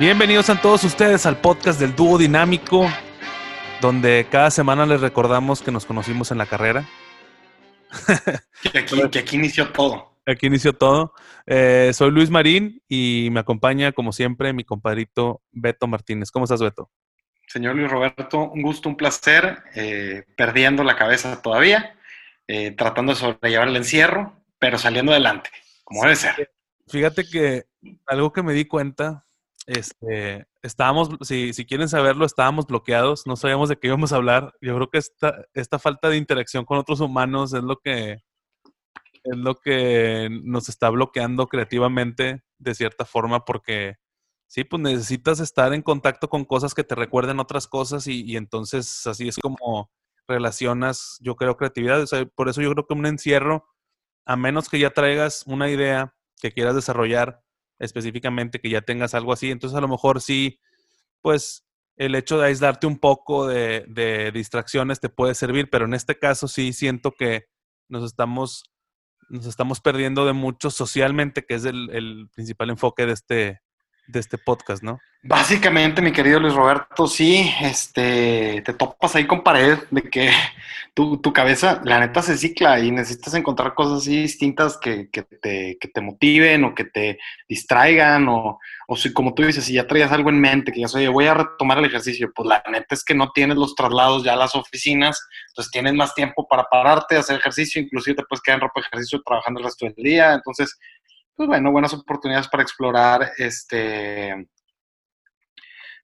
Bienvenidos a todos ustedes al podcast del dúo dinámico, donde cada semana les recordamos que nos conocimos en la carrera. que, aquí, inició todo. Aquí inició todo. Eh, soy Luis Marín y me acompaña, como siempre, mi compadrito Beto Martínez. ¿Cómo estás, Beto? Señor Luis Roberto, un gusto, un placer, eh, perdiendo la cabeza todavía, eh, tratando de sobrellevar el encierro, pero saliendo adelante, como debe ser. Fíjate que algo que me di cuenta este, estábamos, si, si, quieren saberlo, estábamos bloqueados, no sabíamos de qué íbamos a hablar. Yo creo que esta, esta falta de interacción con otros humanos es lo que es lo que nos está bloqueando creativamente de cierta forma porque sí, pues necesitas estar en contacto con cosas que te recuerden otras cosas y, y entonces así es como relacionas, yo creo, creatividad. por eso yo creo que un encierro, a menos que ya traigas una idea que quieras desarrollar, específicamente que ya tengas algo así. Entonces a lo mejor sí, pues el hecho de aislarte un poco de, distracciones te puede servir, pero en este caso sí siento que nos estamos, nos estamos perdiendo de mucho socialmente, que es el, el principal enfoque de este, de este podcast, ¿no? Básicamente, mi querido Luis Roberto, sí, este, te topas ahí con pared de que tu, cabeza, la neta, se cicla y necesitas encontrar cosas así distintas que, te, te, motiven o que te distraigan o, o, si, como tú dices, si ya traías algo en mente, que ya soy, voy a retomar el ejercicio, pues la neta es que no tienes los traslados ya a las oficinas, entonces tienes más tiempo para pararte, hacer ejercicio, inclusive te puedes quedar en ropa de ejercicio trabajando el resto del día, entonces pues bueno, buenas oportunidades para explorar este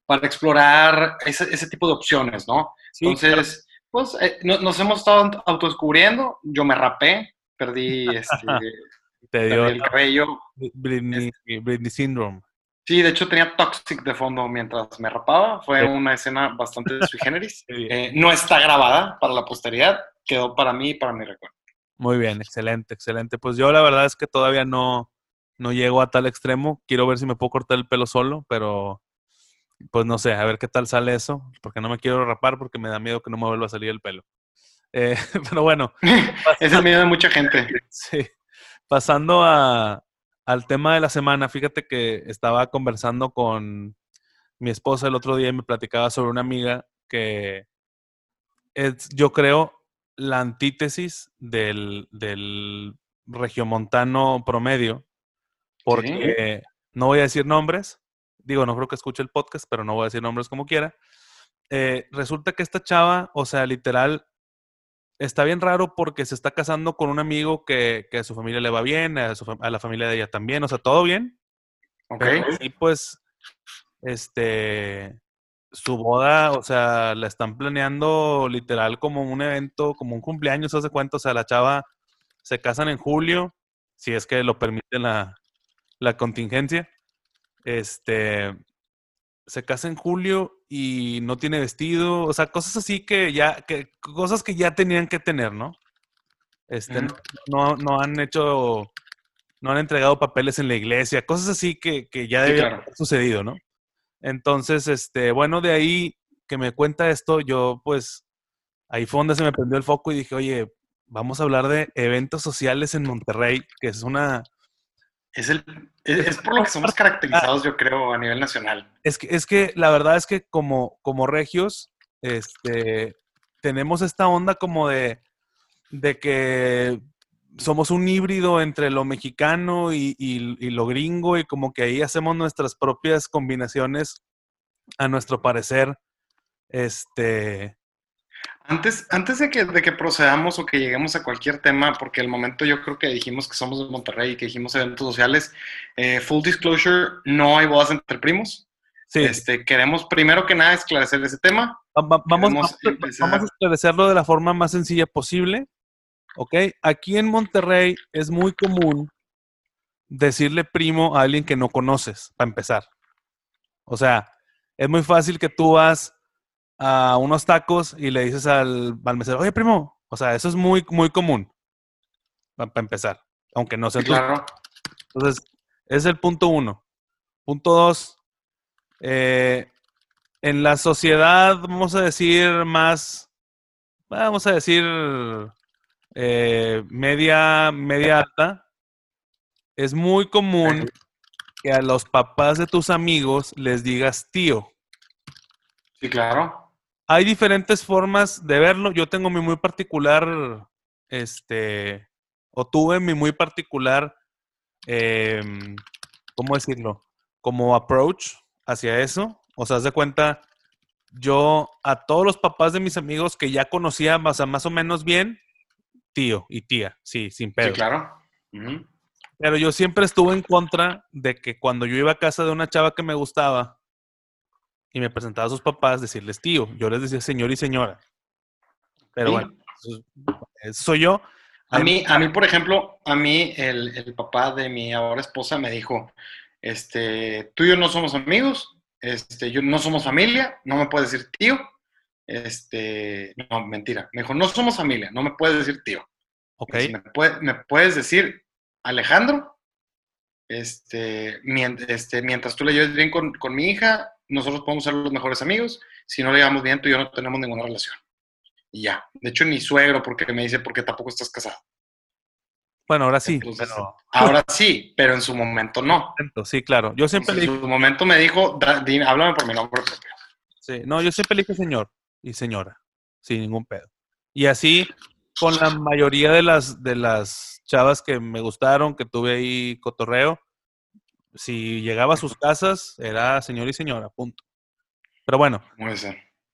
para explorar ese, tipo de opciones, ¿no? Entonces, pues eh, nos hemos estado autodescubriendo, yo me rapé, perdí este Te dio el cabello. Britney, Syndrome. Sí, de hecho tenía Toxic de fondo mientras me rapaba. Fue una escena bastante sui generis. Eh, no está grabada para la posteridad, quedó para mí y para mi recuerdo. Muy bien, excelente, excelente. Pues yo la verdad es que todavía no, no llego a tal extremo. Quiero ver si me puedo cortar el pelo solo, pero pues no sé, a ver qué tal sale eso, porque no me quiero rapar porque me da miedo que no me vuelva a salir el pelo. Eh, pero bueno. es el miedo de mucha gente. Sí. Pasando a, al tema de la semana, fíjate que estaba conversando con mi esposa el otro día y me platicaba sobre una amiga que es, yo creo, la antítesis del, del regiomontano promedio porque no voy a decir nombres, digo, no creo que escuche el podcast, pero no voy a decir nombres como quiera. Eh, resulta que esta chava, o sea, literal, está bien raro porque se está casando con un amigo que, a su familia le va bien, a, la familia de ella también, o sea, todo bien. Ok. Y pues, este, su boda, o sea, la están planeando literal como un evento, como un cumpleaños, ¿se hace cuenta? O sea, la chava se casan en julio, si es que lo permite la, la contingencia. Este se casa en julio y no tiene vestido, o sea, cosas así que ya, que, cosas que ya tenían que tener, ¿no? Este, no, no han hecho, no han entregado papeles en la iglesia, cosas así que, que ya debían haber sucedido, ¿no? Entonces, este, bueno, de ahí que me cuenta esto, yo pues, ahí fue donde se me prendió el foco y dije, oye, vamos a hablar de eventos sociales en Monterrey, que es una, es, el, es, por lo que somos caracterizados, yo creo, a nivel nacional. Es que, es que la verdad es que como, como regios, este, tenemos esta onda como de, de que somos un híbrido entre lo mexicano y, y, lo gringo y como que ahí hacemos nuestras propias combinaciones a nuestro parecer. Este, antes, antes de, que, de que procedamos o que lleguemos a cualquier tema, porque el momento yo creo que dijimos que somos de Monterrey y que dijimos eventos sociales, eh, full disclosure, no hay bodas entre primos. Sí. Este, queremos primero que nada esclarecer ese tema. vamos, vamos, a esclarecerlo de la forma más sencilla posible. ¿Ok? Aquí en Monterrey es muy común decirle primo a alguien que no conoces, para empezar. O sea, es muy fácil que tú vas a unos tacos y le dices al, al mesero, oye, primo, o sea, eso es muy, muy común para empezar, aunque no sea claro. Entonces, es el punto uno. Punto dos, eh, en la sociedad, vamos a decir, más, vamos a decir, eh, media, media alta, es muy común que a los papás de tus amigos les digas tío. Sí, claro. Hay diferentes formas de verlo. Yo tengo mi muy particular, este, o tuve mi muy particular, em, ¿cómo decirlo? Como approach hacia eso. O sea, haz de cuenta, yo a todos los papás de mis amigos que ya conocía más, más o menos bien, tío y tía, sí, sin pedo. Sí, claro. Pero yo siempre estuve en contra de que cuando yo iba a casa de una chava que me gustaba y me presentaba a sus papás, decirles tío. Yo les decía señor y señora. Pero Sí. bueno, eso, soy yo. A mí, a mí, por ejemplo, a mí el, el papá de mi ahora esposa me dijo, este, tú y yo no somos amigos, este, yo no somos familia, no me puedes decir tío, este, no, mentira, me dijo, no somos familia, no me puedes decir tío, Ok, me, puede- me puedes decir Alejandro, este, mien- este, mientras tú le lleves bien con, con mi hija, nosotros podemos ser los mejores amigos, si no le llevamos bien, tú y yo no tenemos ninguna relación. Y ya, de hecho ni suegro, porque me dice, porque tampoco estás casado. bueno, ahora sí. Entonces, pero- Ahora sí, pero en su momento no. sí, claro. Yo siempre le En su momento me dijo, "Da- di- háblame por mi nombre propio. sí, no, yo siempre le dije señor y señora, sin ningún pedo. Y así con la mayoría de las, de las chavas que me gustaron, que tuve ahí cotorreo, si llegaba a sus casas, era señor y señora, punto. Pero bueno.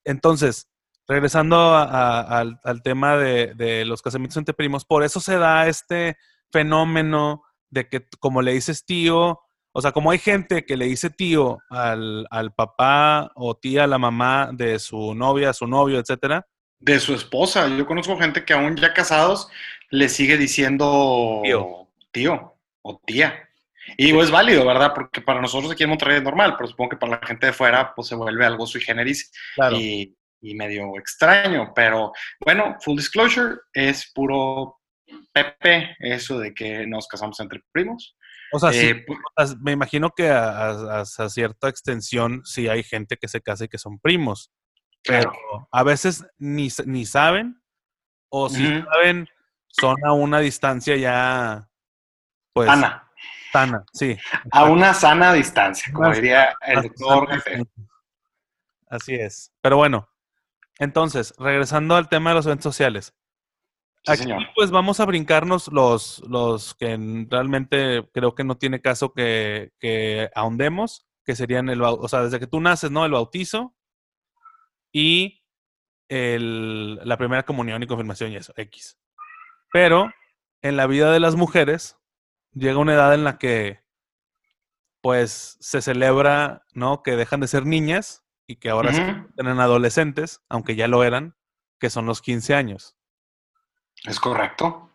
Entonces, regresando a- a- al, al tema de, de los casamientos entre primos, por eso se da este fenómeno de que como le dices tío, o sea, como hay gente que le dice tío al, al papá o tía a la mamá de su novia, su novio, etcétera, De su esposa. Yo conozco gente que aún ya casados le sigue diciendo Tío. tío o tía. Y digo, es válido, ¿verdad? Porque para nosotros aquí en Monterrey es normal, pero supongo que para la gente de fuera pues se vuelve algo sui generis claro. y, y medio extraño. Pero bueno, full disclosure, es puro Pepe eso de que nos casamos entre primos. O sea, sí, Eh, pu- o sea, me imagino que a, a- a cierta extensión sí hay gente que se casa y que son primos. pero a veces ni, ni saben, o si saben, son a una distancia ya, pues, Ana, sana, sí. a una sana distancia, como diría el doctor. Así es. Pero bueno, entonces, regresando al tema de los eventos sociales. Sí, Aquí, señor. pues vamos a brincarnos los, los que realmente creo que no tiene caso que, que ahondemos, que serían el, o sea, desde que tú naces, ¿no? El bautizo y el- la primera comunión y confirmación y eso, X. Pero en la vida de las mujeres llega una edad en la que pues se celebra, ¿no? Que dejan de ser niñas y que ahora se Ujú. convierten en adolescentes, aunque ya lo eran, que son los 15 años. Es correcto.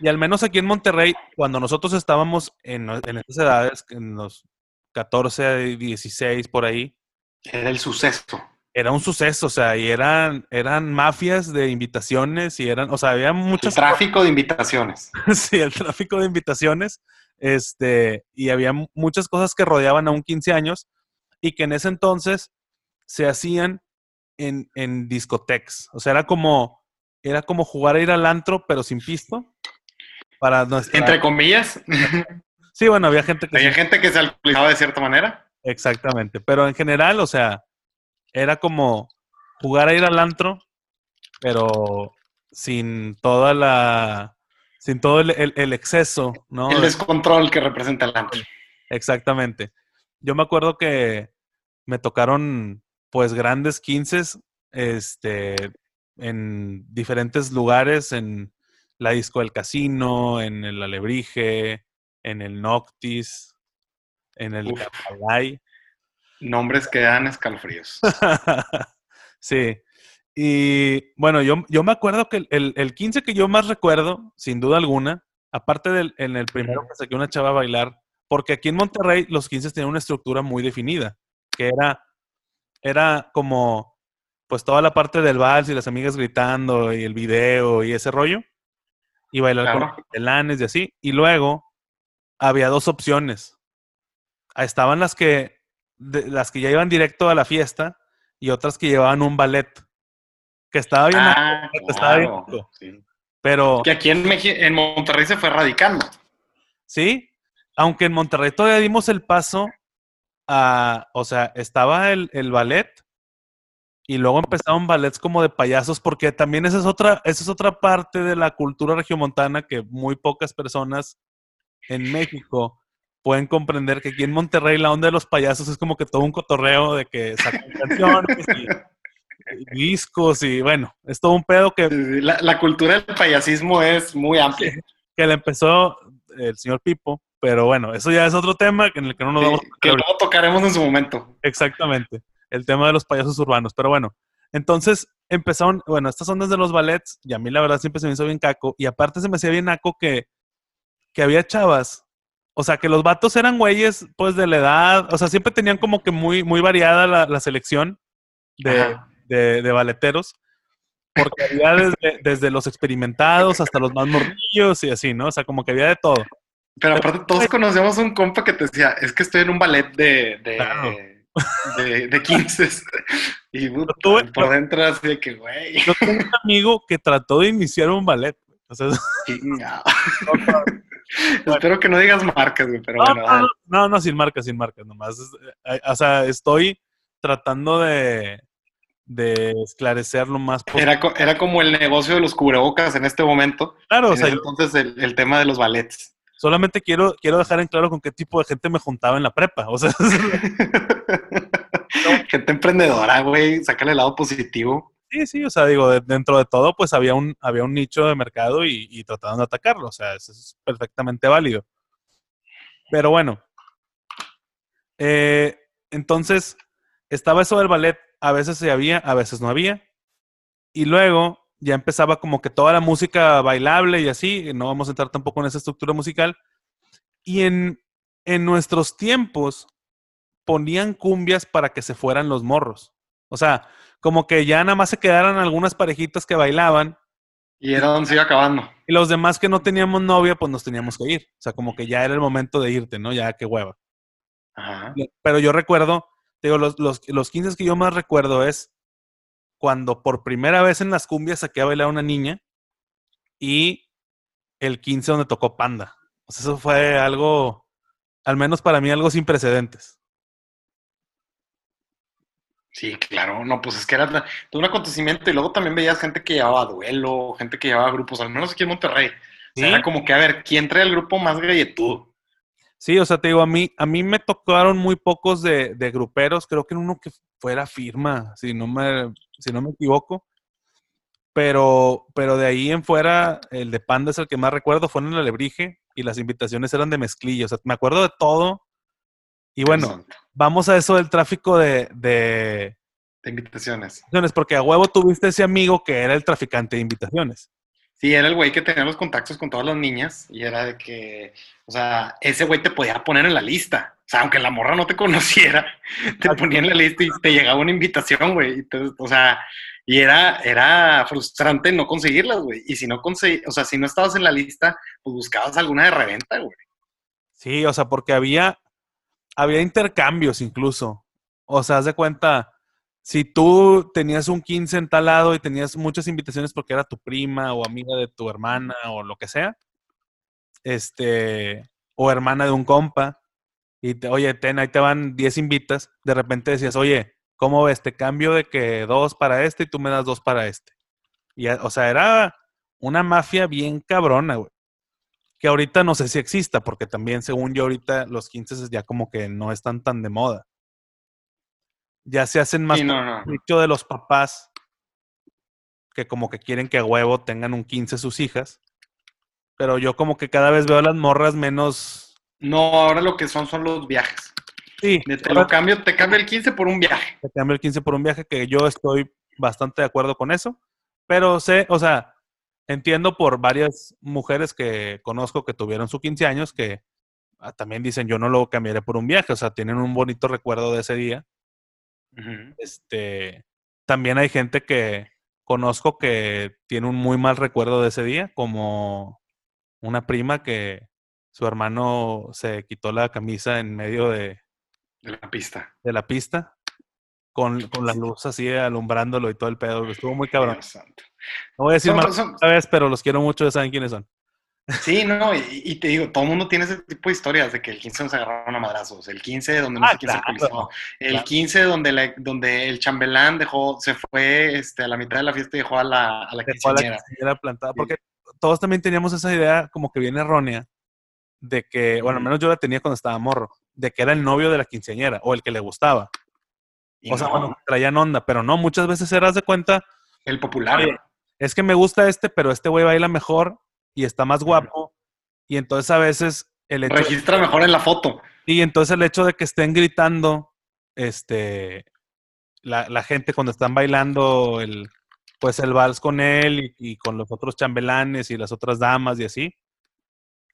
Y al menos aquí en Monterrey, cuando nosotros estábamos en, en esas edades, en los 14, 16 por ahí, Era el suceso. Era un suceso, o sea, y eran, eran mafias de invitaciones y eran, o sea, había El muchas tráfico de invitaciones. sí, el tráfico de invitaciones, este, y había mu- muchas cosas que rodeaban a un 15 años y que en ese entonces se hacían en, en discotecas. O sea, era como, era como jugar a ir al antro, pero sin pisto. Para nuestra... Entre comillas, Sí, bueno, había gente que... había sí, gente que se alcoholizaba de cierta manera. exactamente, pero en general, o sea, era como jugar a ir al antro, pero sin toda la... Sin todo el, el- el exceso, ¿no? El descontrol que representa el antro. Exactamente. Yo me acuerdo que me tocaron pues grandes 15 este, en diferentes lugares, en la disco del casino, en el Alebrije, en el Noctis, en el Uf. Nombres que dan escalofríos. sí. Y bueno, yo, yo me acuerdo que el, el, el 15 que yo más recuerdo, sin duda alguna, aparte del en el primero que saqué una chava a bailar, porque aquí en Monterrey los 15 tenían una estructura muy definida, que era, era como pues toda la parte del vals y las amigas gritando y el video y ese rollo, y bailar con los telanes y así. Y luego había dos opciones. Estaban las que, de- las que ya iban directo a la fiesta y otras que llevaban un ballet. Que estaba bien, Ah, estaba bien. Sí. pero Que aquí en, Meji- en Monterrey se fue radicando. sí, aunque en Monterrey todavía dimos el paso a, o sea, estaba el, el ballet y luego empezaron ballets como de payasos, porque también esa es otra, esa es otra parte de la cultura regiomontana que muy pocas personas en México pueden comprender que aquí en Monterrey la onda de los payasos es como que todo un cotorreo de que sacan canciones y, discos y bueno, es todo un pedo que... La, cultura del payasismo es muy amplia. Que, le empezó el señor Pipo, pero bueno, eso ya es otro tema en el que no nos vamos a Que luego tocaremos en su momento. Exactamente, el tema de los payasos urbanos, pero bueno, entonces empezaron, bueno, estas ondas de los ballets, y a mí la verdad siempre se me hizo bien caco, y aparte se me hacía bien naco que, que había chavas o sea, que los vatos eran güeyes, pues, de la edad. O sea, siempre tenían como que muy, muy variada la, selección de, de, baleteros. Porque había desde, desde, los experimentados hasta los más morrillos y así, ¿no? O sea, como que había de todo. Pero aparte, todos conocíamos un compa que te decía, es que estoy en un ballet de, de, de, 15. Y por dentro así de que, güey. Yo tengo un amigo que trató de iniciar un ballet. O sea, Espero que no digas marcas, güey, pero no, bueno. No, no, sin marcas, sin marcas, nomás. Eh, o sea, estoy tratando de, de esclarecer lo más Era, era como el negocio de los cubrebocas en este momento. Claro, o sea. Entonces, el, tema de los ballets. Solamente quiero, quiero dejar en claro con qué tipo de gente me juntaba en la prepa. O sea, gente emprendedora, güey, sácale el lado positivo. Sí, sí, o sea, digo, dentro de todo, pues había un, había un nicho de mercado y, y trataron de atacarlo, o sea, eso es perfectamente válido. Pero bueno, eh, entonces, estaba eso del ballet, a veces se había, a veces no había, y luego ya empezaba como que toda la música bailable y así, no vamos a entrar tampoco en esa estructura musical, y en, en nuestros tiempos ponían cumbias para que se fueran los morros. O sea, como que ya nada más se quedaran algunas parejitas que bailaban. Y era donde se iba acabando. Y los demás que no teníamos novia, pues nos teníamos que ir. O sea, como que ya era el momento de irte, ¿no? Ya qué hueva. Ajá. Pero yo recuerdo, digo, los, los, los 15 que yo más recuerdo es cuando por primera vez en las cumbias saqué a bailar a una niña y el 15 donde tocó Panda. O sea, eso fue algo, al menos para mí, algo sin precedentes. Sí, claro, no, pues es que era todo un acontecimiento y luego también veías gente que llevaba duelo, gente que llevaba grupos, al menos aquí en Monterrey. O sea, era como que, a ver, ¿quién trae el grupo más galletudo? Sí, o sea, te digo, a mí, a mí me tocaron muy pocos de, de gruperos, creo que uno que fuera firma, si no me, si no me equivoco. Pero, pero de ahí en fuera, el de Panda es el que más recuerdo, fue en el Alebrije y las invitaciones eran de mezclilla. O sea, me acuerdo de todo, y bueno, vamos a eso del tráfico de, de, de invitaciones. Porque a huevo tuviste ese amigo que era el traficante de invitaciones. Sí, era el güey que tenía los contactos con todas las niñas y era de que, o sea, ese güey te podía poner en la lista. O sea, aunque la morra no te conociera, te ponía en la lista y te llegaba una invitación, güey. O sea, y era, era frustrante no conseguirlas, güey. Y si no conseguí, o sea, si no estabas en la lista, pues buscabas alguna de reventa, güey. Sí, o sea, porque había, había intercambios incluso. O sea, haz de cuenta, si tú tenías un 15 en y tenías muchas invitaciones porque era tu prima o amiga de tu hermana o lo que sea, este, o hermana de un compa, y te, oye, ten, ahí te van 10 invitas, de repente decías, oye, ¿cómo ves? Te cambio de que dos para este y tú me das dos para este. Y, o sea, era una mafia bien cabrona, güey que ahorita no sé si exista, porque también según yo ahorita los 15 ya como que no están tan de moda. Ya se hacen más dicho de los papás que como que quieren que a huevo tengan un 15 sus hijas. Pero yo como que cada vez veo a las morras menos... No, ahora lo que son son los viajes. Sí. Te lo cambio, te cambio el 15 por un viaje. Te cambio el 15 por un viaje, que yo estoy bastante de acuerdo con eso. Pero sé, o sea, entiendo por varias mujeres que conozco que tuvieron su 15 años que ah, también dicen yo no lo cambiaré por un viaje, o sea, tienen un bonito recuerdo de ese día. Este, también hay gente que conozco que tiene un muy mal recuerdo de ese día, como una prima que su hermano se quitó la camisa en medio de, de la pista. De la pista con, con, la luz así alumbrándolo y todo el pedo. Estuvo muy cabrón. No voy a decir más vez, pero los quiero mucho, ya saben quiénes son. Sí, no, y, y te digo, todo el mundo tiene ese tipo de historias de que el 15 nos agarraron a madrazos, el 15 donde no Ah, sé quién se alcoholizó, el claro. 15 donde, la- donde el chambelán dejó, se fue este, a la mitad de la fiesta y dejó a la, a la quinceañera. plantada. Sí. Porque todos también teníamos esa idea como que bien errónea de que, bueno, al menos yo la tenía cuando estaba morro, de que era el novio de la quinceañera o el que le gustaba. Y O sea, no, bueno, traían onda, pero no, muchas veces eras de cuenta, el popular. Oye, es que me gusta este, pero este güey baila mejor y está más guapo. Y entonces a veces el hecho de- registra mejor en la foto. y entonces el hecho de que estén gritando, este, la, la gente cuando están bailando el, pues el vals con él y, y con los otros chambelanes y las otras damas y así,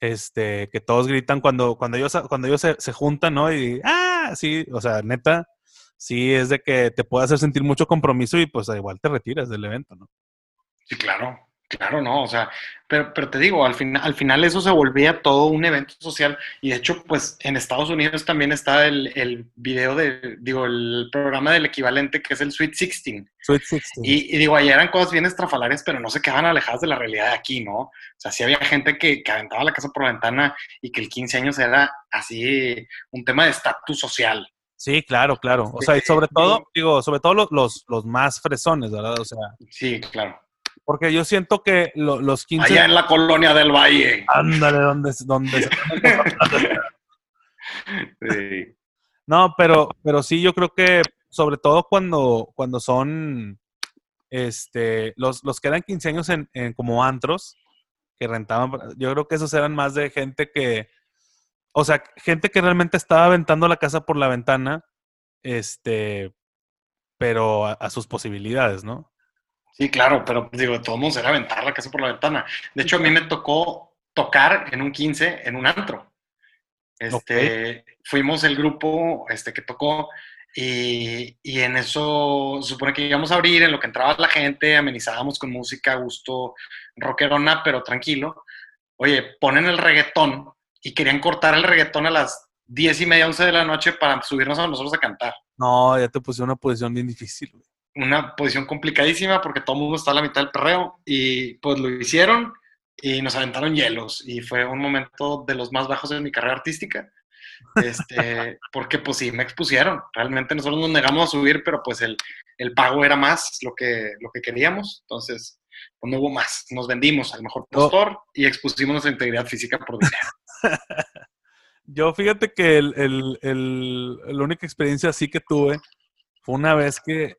este, que todos gritan cuando, cuando ellos, cuando ellos se, se juntan, ¿no? Y, ah, sí, o sea, neta, sí es de que te puede hacer sentir mucho compromiso y pues igual te retiras del evento, ¿no? Sí, claro, claro, no, o sea, pero, pero te digo, al final, al final eso se volvía todo un evento social y de hecho, pues en Estados Unidos también está el, el video de, digo, el programa del equivalente que es el Sweet 16. Sweet 16. Y, y digo, allá eran cosas bien estrafalarias, pero no se quedaban alejadas de la realidad de aquí, ¿no? O sea, sí había gente que, que aventaba la casa por la ventana y que el 15 años era así un tema de estatus social. Sí, claro, claro. O sea, y sobre todo, digo, sobre todo los, los, los más fresones, ¿verdad? O sea, Sí, claro. Porque yo siento que lo- los 15... Allá en la colonia del Valle. Ándale, donde, donde se- Sí. No, pero, pero sí, yo creo que sobre todo cuando, cuando son este, los, los que eran 15 años en, en como antros, que rentaban, yo creo que esos eran más de gente que, o sea, gente que realmente estaba aventando la casa por la ventana, este, pero a, a sus posibilidades, ¿no? Sí, claro, pero digo, de todos modos era aventar la casa por la ventana. De hecho, a mí me tocó tocar en un 15 en un antro. Este, Fuimos el grupo este, que tocó y, y en eso se supone que íbamos a abrir, en lo que entraba la gente, amenizábamos con música, gusto, rockerona, pero tranquilo. Oye, ponen el reggaetón y querían cortar el reggaetón a las 10 y media, 11 de la noche para subirnos a nosotros a cantar No, ya te puse una posición bien difícil. güey. Una posición complicadísima porque todo el mundo está a la mitad del perreo y pues lo hicieron y nos aventaron hielos y fue un momento de los más bajos de mi carrera artística. Este, porque pues sí, me expusieron. Realmente nosotros nos negamos a subir, pero pues el, el pago era más lo que, lo que queríamos. Entonces, pues no hubo más. Nos vendimos al mejor postor y expusimos nuestra integridad física por dinero. Yo fíjate que el- el- la única experiencia así que tuve fue una vez que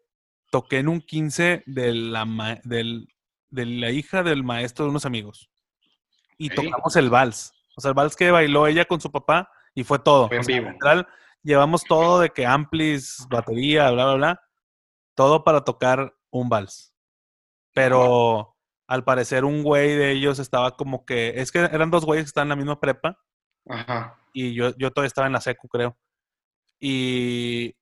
toqué en un 15 de la, ma- del- de la hija del maestro de unos amigos. Y tocamos el vals. O sea, el vals que bailó ella con su papá y fue todo. Fue en O sea, vivo. literal, llevamos todo de que amplis, batería, bla, bla, bla. Todo para tocar un vals. Pero al parecer un güey de ellos estaba como que... Es que eran dos güeyes que estaban en la misma prepa Ajá. y yo, yo todavía estaba en la secu, creo. Y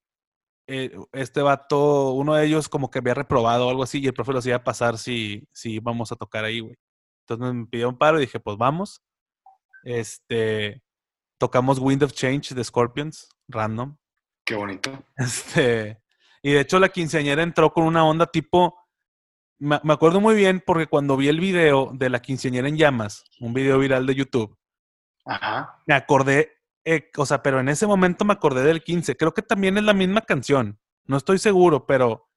eh, este vato, uno de ellos como que había reprobado o algo así, y el profe lo hacía pasar si, si íbamos a tocar ahí, güey. Entonces me pidió un paro y dije, pues vamos. Este, tocamos Wind of Change de Scorpions, random. Qué bonito. Este, y de hecho la quinceañera entró con una onda tipo, me, me acuerdo muy bien porque cuando vi el video de la quinceañera en llamas, un video viral de YouTube, Ajá. me acordé, eh, o sea, pero en ese momento me acordé del 15. Creo que también es la misma canción. No estoy seguro, pero,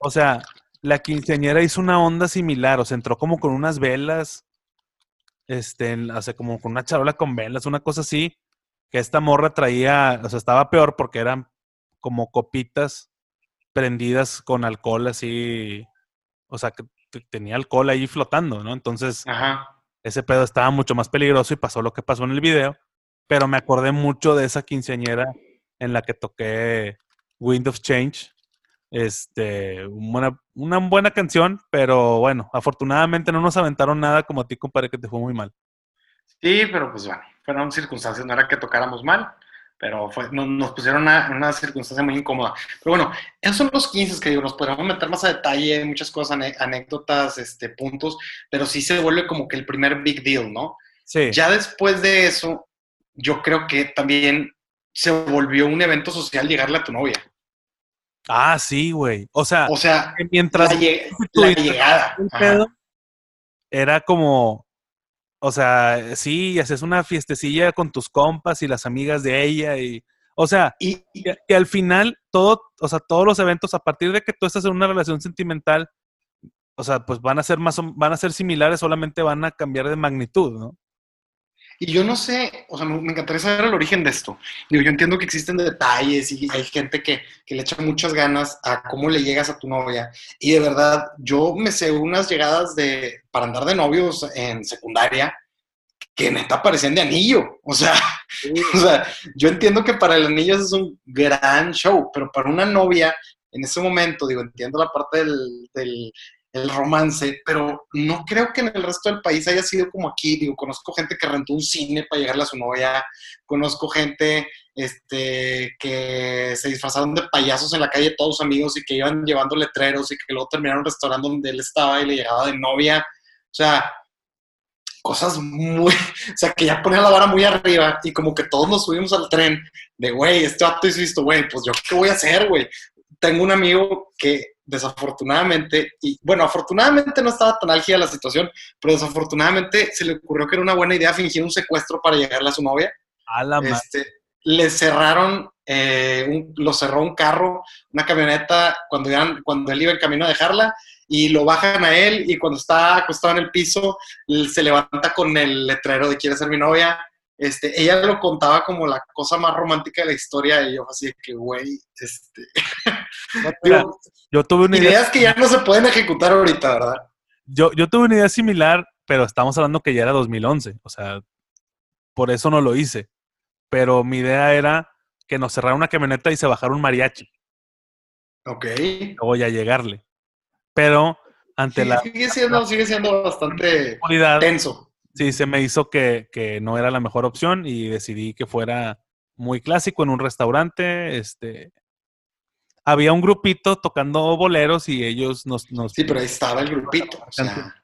o sea, la quinceañera hizo una onda similar, o sea, entró como con unas velas, este, o sea, como con una charola con velas, una cosa así, que esta morra traía, o sea, estaba peor porque eran como copitas prendidas con alcohol así, o sea, que te- tenía alcohol ahí flotando, ¿no? Entonces, Ajá. ese pedo estaba mucho más peligroso y pasó lo que pasó en el video. Pero me acordé mucho de esa quinceañera en la que toqué Wind of Change. Este, una, una buena canción, pero bueno, afortunadamente no nos aventaron nada como a ti, compadre, que te fue muy mal. Sí, pero pues bueno, fueron circunstancias, no era que tocáramos mal, pero fue, no- nos pusieron una, una circunstancia muy incómoda. Pero bueno, esos son los 15 que digo, nos podríamos meter más a detalle, muchas cosas, anécdotas, este, puntos, pero sí se vuelve como que el primer big deal, ¿no? Sí. Ya después de eso, yo creo que también se volvió un evento social llegarle a tu novia. Ah, sí, güey. O sea, O sea, mientras la, llegada. pedo era como, o sea, sí, haces una fiestecilla con tus compas y las amigas de ella y, o sea, Y, que al final todo, o sea, todos los eventos a partir de que tú estás en una relación sentimental, o sea, pues van a ser más, van a ser similares, solamente van a cambiar de magnitud, ¿no? Y yo no sé, o sea, me, me encantaría saber el origen de esto. Digo, yo entiendo que existen detalles y hay gente que, que le echa muchas ganas a cómo le llegas a tu novia. Y de verdad, yo me sé unas llegadas de, para andar de novios en secundaria que neta parecían de anillo. O sea, o sea, yo entiendo que para el anillo es un gran show, pero para una novia en ese momento, digo, entiendo la parte del, del el romance, pero no creo que en el resto del país haya sido como aquí. Digo, conozco gente que rentó un cine para llegarle a su novia, conozco gente este, que se disfrazaron de payasos en la calle todos amigos y que iban llevando letreros y que luego terminaron restaurante donde él estaba y le llegaba de novia. O sea, cosas muy, o sea, que ya ponía la vara muy arriba y como que todos nos subimos al tren de, güey, este vato hizo esto, güey, pues yo qué voy a hacer, güey. Tengo un amigo que desafortunadamente, y bueno, afortunadamente no estaba tan álgida la situación, pero desafortunadamente se le ocurrió que era una buena idea fingir un secuestro para llegarle a su novia. A la. Este, le cerraron, eh, un- lo cerró un carro, una camioneta, cuando, iban- cuando él iba en camino a dejarla, y lo bajan a él, y cuando está acostado en el piso, se levanta con el letrero de quiere ser mi novia. Este, ella lo contaba como la cosa más romántica de la historia, y yo así de que, güey, este, Mira, digo, yo tuve una idea, ideas que ya no se pueden ejecutar ahorita, ¿verdad? yo, yo tuve una idea similar, pero estamos hablando que ya era 2011, o sea, por eso no lo hice. Pero mi idea era que nos cerrara una camioneta y se bajara un mariachi, Ok. luego ya llegarle. Pero ante Sí, la sigue, siendo, sigue siendo bastante tenso. Sí, se me hizo que, que no era la mejor opción y decidí que fuera muy clásico en un restaurante. Este, había un grupito tocando boleros y ellos nos... nos Sí, pero ahí estaba el grupito. O sea,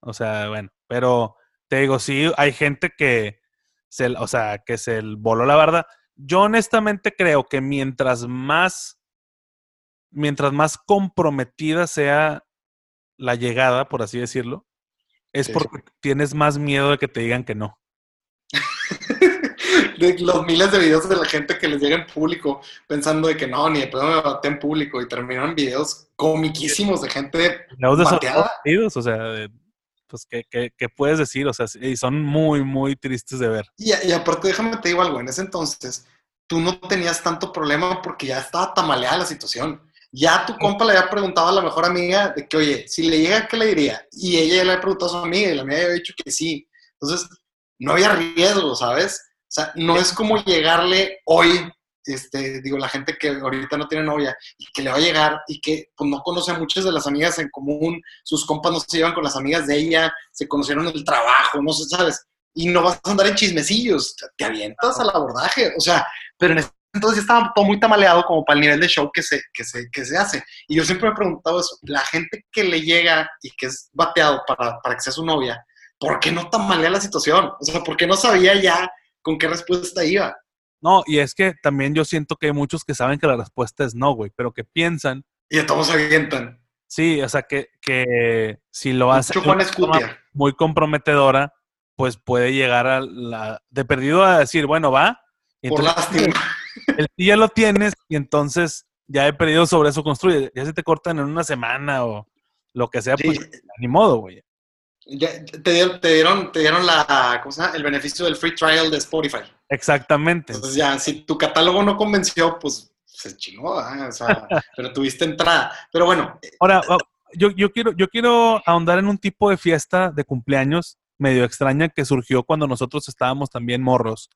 O sea, bueno, pero te digo, sí, hay gente que se, o sea, que se voló la barda. Yo honestamente creo que mientras más, mientras más comprometida sea la llegada, por así decirlo, es Sí. porque tienes más miedo de que te digan que no. de los miles de videos de la gente que les llega en público pensando de que no, ni de pedo me baté en público y terminaron videos comiquísimos de gente Los de Unidos, o sea, de- pues, ¿qué, qué, qué puedes decir? O sea, y son muy, muy tristes de ver. Y, y aparte, déjame te digo algo, en ese entonces tú no tenías tanto problema porque ya estaba tamaleada la situación. Ya tu compa le había preguntado a la mejor amiga de que, oye, si le llega, ¿qué le diría? Y ella ya le había preguntado a su amiga y la amiga había dicho que sí. Entonces, no había riesgo, ¿sabes? O sea, no es como llegarle hoy, este, digo, la gente que ahorita no tiene novia y que le va a llegar y que pues, no conoce a muchas de las amigas en común, sus compas no se llevan con las amigas de ella, se conocieron en el trabajo, no sé, ¿sabes? Y no vas a andar en chismecillos, te- avientas al abordaje, o sea, pero en entonces ya estaba todo muy tamaleado como para el nivel de show que se, que se, que se hace. Y yo siempre me he preguntado eso, la gente que le llega y que es bateado para, para que sea su novia, ¿por qué no tamalea la situación? O sea, ¿por qué no sabía ya con qué respuesta iba? No, y es que también yo siento que hay muchos que saben que la respuesta es no, güey, pero que piensan, Y de todos se avientan. sí, o sea, que, que si lo hace muy comprometedora, pues puede llegar a la, de perdido a decir, bueno, va. Por entonces, lástima. el sí ya lo tienes y entonces ya he perdido sobre eso construye. Ya se te cortan en una semana o lo que sea, pues ni modo, güey. Ya, te, dieron, te, dieron, te dieron la, ¿cómo se llama? el beneficio del free trial de Spotify. Exactamente. Entonces ya, si tu catálogo no convenció, pues se chingó, ¿ah? o sea, pero tuviste entrada. Pero bueno, Ahora, oh, yo, yo, quiero, yo quiero ahondar en un tipo de fiesta de cumpleaños medio extraña que surgió cuando nosotros estábamos también morros,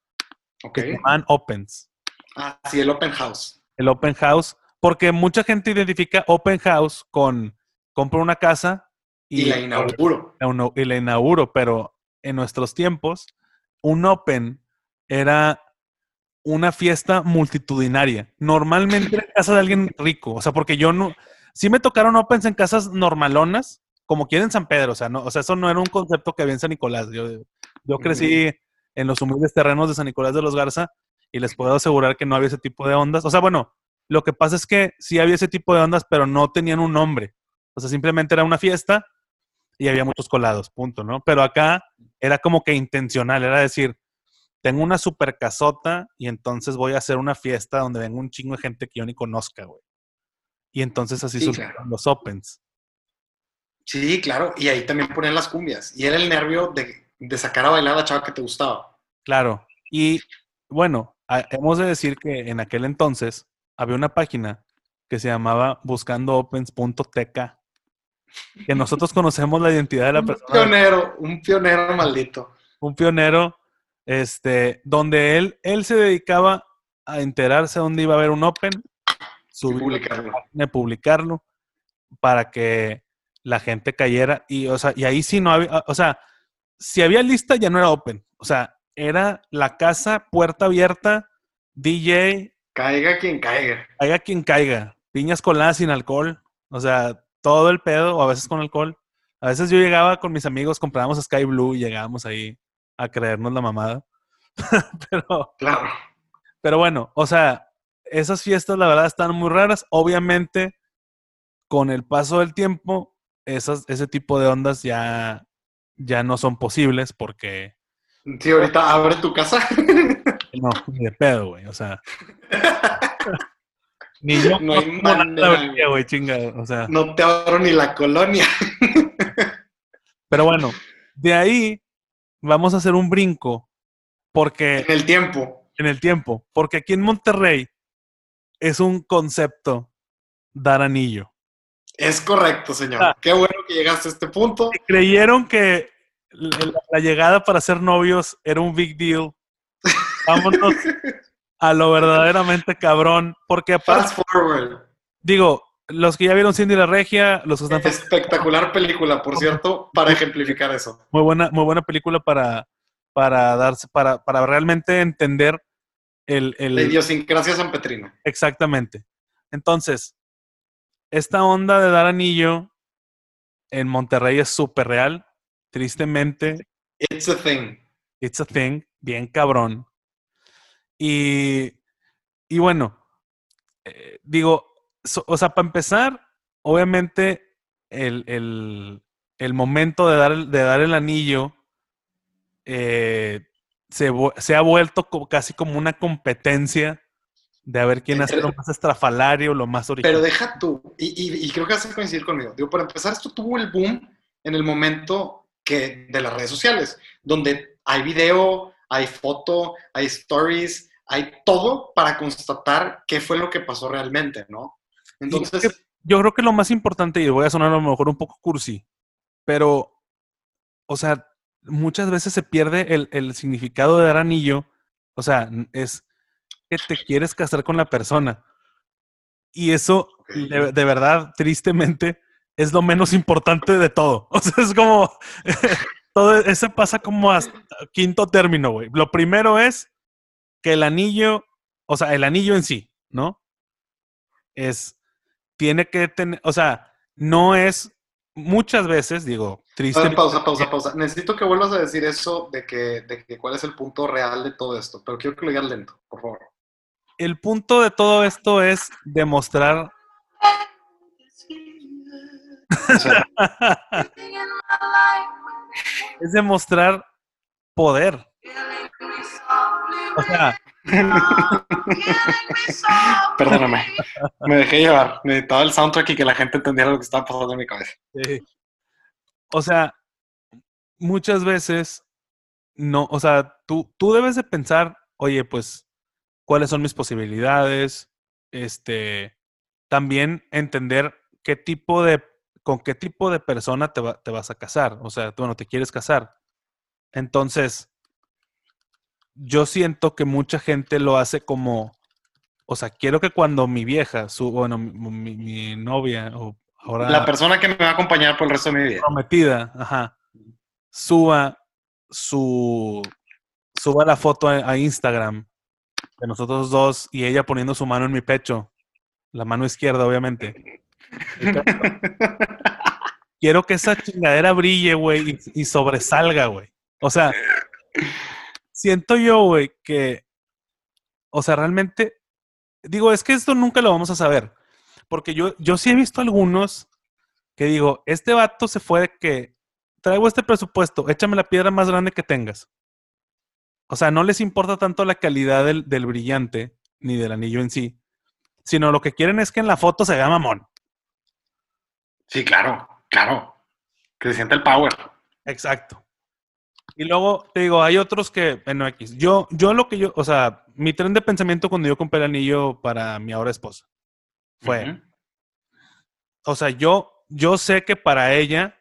que se llamaban Opens. Ah, sí, el open house. el open house, porque mucha gente identifica open house con compro una casa Y, la inauguro. y la inauguro, pero en nuestros tiempos, un open era una fiesta multitudinaria, normalmente en casa de alguien rico, o sea, porque yo no, sí me tocaron opens en casas normalonas, como quieren en San Pedro, o sea, no, o sea, eso no era un concepto que había en San Nicolás, yo, yo crecí en los humildes terrenos de San Nicolás de los Garza y les puedo asegurar que no había ese tipo de ondas, o sea, bueno, lo que pasa es que sí había ese tipo de ondas, pero no tenían un nombre, o sea, simplemente era una fiesta y había muchos colados, punto, ¿no? Pero acá era como que intencional, era decir, tengo una super casota y entonces voy a hacer una fiesta donde venga un chingo de gente que yo ni conozca, güey. Y entonces así Sí, surgieron claro. los Opens. Sí, claro. Y ahí también ponían las cumbias. Y era el nervio de, de sacar a bailar a la chava que te gustaba. Claro. Y bueno, hemos de decir que en aquel entonces había una página que se llamaba buscandoopens.tk, que nosotros conocemos la identidad de la Un persona, pionero, un pionero maldito. un pionero, este, donde él, él se dedicaba a enterarse dónde iba a haber un Open, subirlo publicarlo. de publicarlo para que la gente cayera y o sea y ahí sí no había o sea si había lista ya no era open o sea era la casa puerta abierta DJ Caiga quien caiga. caiga quien caiga piñas coladas sin alcohol o sea todo el pedo o a veces con alcohol a veces yo llegaba con mis amigos comprábamos Sky Blue y llegábamos ahí a creernos la mamada pero Claro. pero bueno, o sea, esas fiestas la verdad están muy raras. Obviamente, con el paso del tiempo, esas, ese tipo de ondas ya, ya no son posibles porque Sí, ahorita abre tu casa. no, ni de pedo, güey. O sea, ni yo No hay manera, güey, chinga. O sea, No te abro ni la colonia. pero bueno, de ahí vamos a hacer un brinco porque En el tiempo. en el tiempo, porque aquí en Monterrey es un concepto dar anillo. Es correcto, señor. Ah. Qué bueno que llegaste a este punto. creyeron que la, la llegada para ser novios era un big deal. Vámonos a lo verdaderamente cabrón. Porque aparte, Fast forward. digo, los que ya vieron Cindy la Regia, los que están Espectacular película, por cierto, para ejemplificar eso. muy buena, muy buena película para, para darse, para, para realmente entender el, el- La idiosincrasia sanpetrina. exactamente. Entonces, esta onda de dar anillo en Monterrey es súper real. Tristemente, It's a thing. It's a thing, bien cabrón. Y, y bueno, eh, digo, so- o sea, para empezar, obviamente el, el- el momento de dar, el- de dar el anillo eh, se, se ha vuelto casi como una competencia de a ver quién hace lo más estrafalario, lo más original. Pero deja tú, y, y- y creo que vas a coincidir conmigo. Digo, para empezar, esto tuvo el boom en el momento que, de las redes sociales, donde hay video, hay foto, hay stories, hay todo para constatar qué fue lo que pasó realmente, ¿no? Entonces, que- Yo creo que lo más importante, y voy a sonar a lo mejor un poco cursi, pero, o sea, muchas veces se pierde el, el significado de dar anillo. O sea, es que te quieres casar con la persona. Y eso, de verdad, tristemente, es lo menos importante de todo. O sea, es como, todo eso pasa como hasta quinto término, güey. Lo primero es que el anillo, o sea, el anillo en sí, ¿no? Es, tiene que tener, o sea, no es, muchas veces, digo, ver, triste. pausa, pausa, pausa. Necesito que vuelvas a decir eso de que, de que cuál es el punto real de todo esto, pero quiero que lo digas lento, por favor. El punto de todo esto es demostrar O sea, es demostrar poder. O sea, perdóname. Me dejé llevar. Necesitaba el soundtrack y que la gente entendiera lo que estaba pasando en mi cabeza. Sí. O sea, muchas veces no, o sea, tú, tú debes de pensar, oye, pues, ¿cuáles son mis posibilidades? Este, también entender qué tipo de, con qué tipo de persona te, va- te vas a casar. O sea, tú, bueno, te quieres casar. Entonces, yo siento que mucha gente lo hace como, o sea, quiero que cuando mi vieja, su, bueno, mi, mi- mi novia, o ahora La persona que me va a acompañar por el resto de mi vida. prometida, ajá, suba su suba la foto a, a Instagram de nosotros dos y ella poniendo su mano en mi pecho, la mano izquierda, obviamente. Quiero que esa chingadera brille, güey, y, y sobresalga, güey. O sea, siento yo, güey, que, o sea, realmente, digo, es que esto nunca lo vamos a saber, porque yo, yo sí he visto algunos que digo, este vato se fue de que traigo este presupuesto, échame la piedra más grande que tengas. O sea, no les importa tanto la calidad del, del brillante ni del anillo en sí, sino lo que quieren es que en la foto se vea mamón. Sí, claro, claro. Que se sienta el power. Exacto. Y luego, te digo, hay otros que, bueno, X. Yo, yo lo que yo, o sea, mi tren de pensamiento cuando yo compré el anillo para mi ahora esposa fue, o sea, yo, yo sé que para ella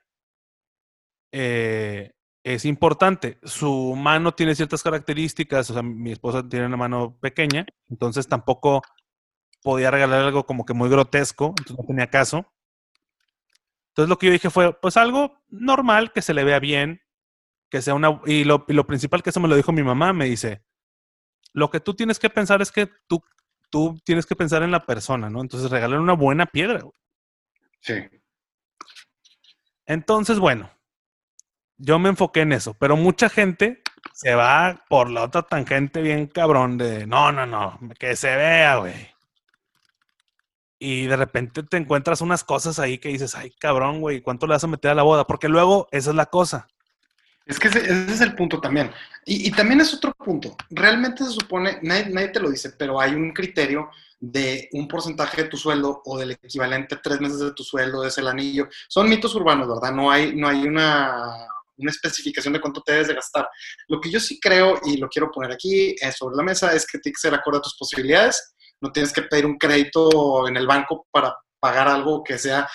eh, es importante. Su mano tiene ciertas características, o sea, mi esposa tiene una mano pequeña, entonces tampoco podía regalar algo como que muy grotesco, entonces no tenía caso. Entonces lo que yo dije fue, pues algo normal, que se le vea bien, que sea una... Y lo, y lo principal que eso me lo dijo mi mamá, me dice, lo que tú tienes que pensar es que tú, tú tienes que pensar en la persona, ¿no? Entonces regalar una buena piedra. güey. Sí. Entonces, bueno, yo me enfoqué en eso, pero mucha gente se va por la otra tangente bien cabrón de, no, no, no, que se vea, güey. Y de repente te encuentras unas cosas ahí que dices, ay, cabrón, güey, ¿cuánto le vas a meter a la boda? Porque luego esa es la cosa. Es que ese, es el punto también. Y, también es otro punto. Realmente se supone, nadie, nadie te lo dice, pero hay un criterio de un porcentaje de tu sueldo o del equivalente tres meses de tu sueldo es el anillo. Son mitos urbanos, ¿verdad? No hay, no hay una, una especificación de cuánto te debes de gastar. Lo que yo sí creo y lo quiero poner aquí eh, sobre la mesa es que tiene que ser acorde a tus posibilidades. No tienes que pedir un crédito en el banco para pagar algo que sea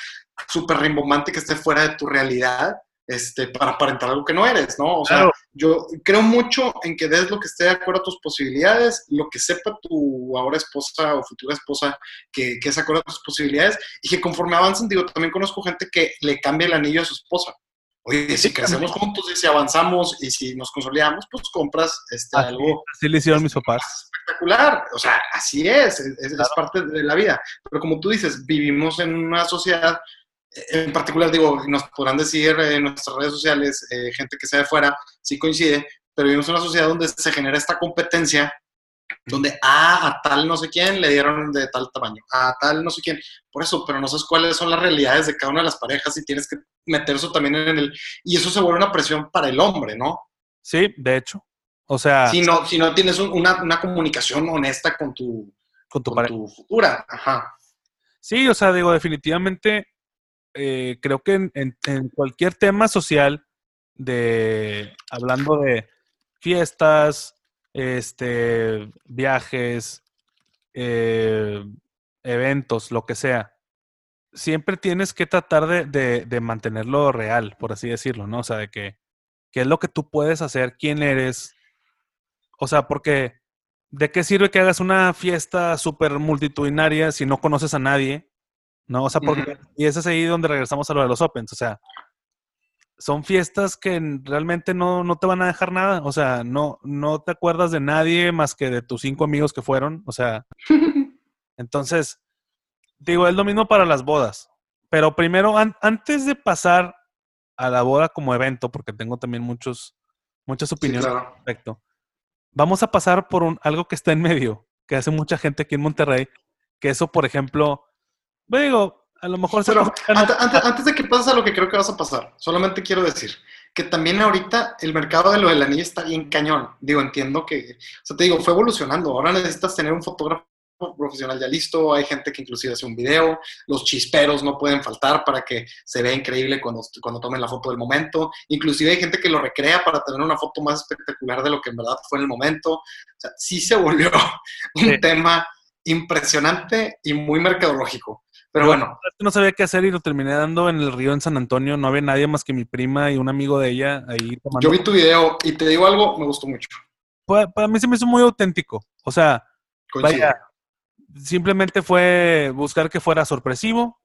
súper rimbombante, que esté fuera de tu realidad este, para aparentar algo que no eres, ¿no? O sea, yo creo mucho en que des lo que esté de acuerdo a tus posibilidades, lo que sepa tu ahora esposa o futura esposa que, que es acorde a tus posibilidades y que conforme avancen, digo, también conozco gente que le cambia el anillo a su esposa. Oye, si crecemos juntos y si avanzamos y si nos consolidamos, pues compras este, Así, algo así le hicieron mis papás. espectacular. O sea, así es, es, es Claro. parte de la vida. Pero como tú dices, vivimos en una sociedad, en particular, digo, nos podrán decir en nuestras redes sociales, eh, gente que sea de fuera, sí coincide, pero vivimos en una sociedad donde se genera esta competencia, donde ah, a tal no sé quién le dieron de tal tamaño, a tal no sé quién. Por eso, pero no sabes cuáles son las realidades de cada una de las parejas y tienes que meter eso también en el... Y eso se vuelve una presión para el hombre, ¿no? Sí, de hecho. O sea, Si no, si no tienes un- una, una comunicación honesta con tu, con tu con tu futura. Ajá. Sí, o sea, digo, definitivamente eh, creo que en, en- en cualquier tema social de hablando de fiestas, este, viajes, eh, eventos, lo que sea, siempre tienes que tratar de, de- de mantenerlo real, por así decirlo, ¿no? O sea, de que qué es lo que tú puedes hacer, quién eres. O sea, porque ¿de qué sirve que hagas una fiesta súper multitudinaria si no conoces a nadie? ¿No? O sea, porque, y ese es ahí donde regresamos a lo de los Opens. O sea, son fiestas que realmente no, no te van a dejar nada. O sea, no, no te acuerdas de nadie más que de tus cinco amigos que fueron. O sea, entonces, digo, es lo mismo para las bodas. Pero primero, an- antes de pasar a la boda como evento, porque tengo también muchos, muchas Sí, opiniones al claro. respecto, vamos a pasar por un, algo que está en medio, que hace mucha gente aquí en Monterrey, que eso, por ejemplo, digo, a lo mejor se Pero antes, antes- antes de que pases a lo que creo que vas a pasar, solamente quiero decir que también ahorita el mercado de lo del anillo está bien cañón. Digo, entiendo que, o sea, te digo, fue evolucionando. Ahora necesitas tener un fotógrafo profesional ya listo, hay gente que inclusive hace un video, los chisperos no pueden faltar para que se vea increíble cuando, cuando tomen la foto del momento, inclusive hay gente que lo recrea para tener una foto más espectacular de lo que en verdad fue en el momento. O sea, sí se volvió un Sí. tema impresionante y muy mercadológico. Pero bueno, no sabía qué hacer y lo terminé dando en el río en San Antonio. No había nadie más que mi prima y un amigo de ella ahí tomando. Yo vi tu video y te digo algo, me gustó mucho. Pa- Para mí se me hizo muy auténtico. O sea, Coincido. Vaya. simplemente fue buscar que fuera sorpresivo.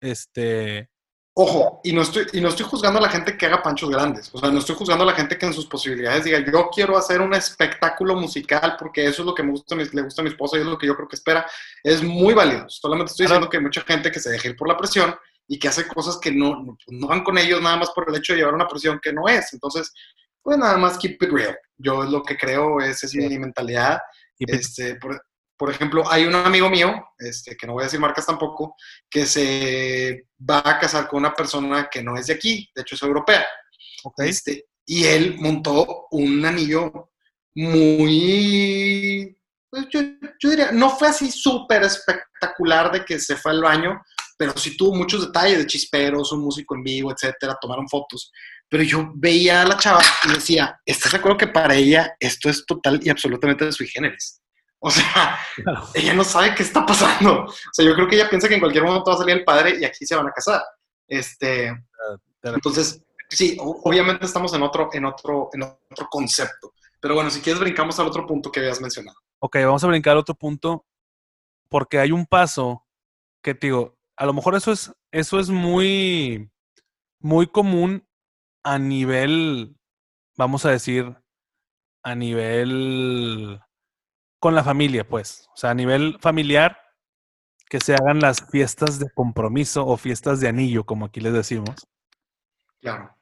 Este, Ojo, y no, estoy, y no estoy juzgando a la gente que haga panchos grandes. O sea, no estoy juzgando a la gente que en sus posibilidades diga, yo quiero hacer un espectáculo musical porque eso es lo que me gusta, le gusta a mi esposa y es lo que yo creo que espera. Es muy válido. Solamente estoy diciendo que hay mucha gente que se deja ir por la presión y que hace cosas que no, no- no van con ellos nada más por el hecho de llevar una presión que no es. Entonces, pues nada más keep it real. Yo es lo que creo, esa es mi mentalidad. pues, Este, por- por ejemplo, hay un amigo mío, este, que no voy a decir marcas tampoco, que se va a casar con una persona que no es de aquí, de hecho es europea. Este, y él montó un anillo muy, pues, yo, yo, diría, no fue así súper espectacular de que se fue al baño, pero sí tuvo muchos detalles de chisperos, un músico en vivo, etcétera, tomaron fotos. Pero yo veía a la chava y decía, ¿estás de acuerdo que para ella esto es total y absolutamente de su generis? O sea, ella no sabe qué está pasando. O sea, yo creo que ella piensa que en cualquier momento va a salir el padre y aquí se van a casar. Este, entonces, sí, obviamente estamos en otro, en otro, en otro concepto. Pero bueno, si quieres brincamos al otro punto que habías mencionado. Ok, vamos a brincar al otro punto porque hay un paso que te digo, a lo mejor eso es, eso es muy, muy común a nivel, vamos a decir, a nivel con la familia, pues. O sea, a nivel familiar, que se hagan las fiestas de compromiso o fiestas de anillo, como aquí les decimos. Claro.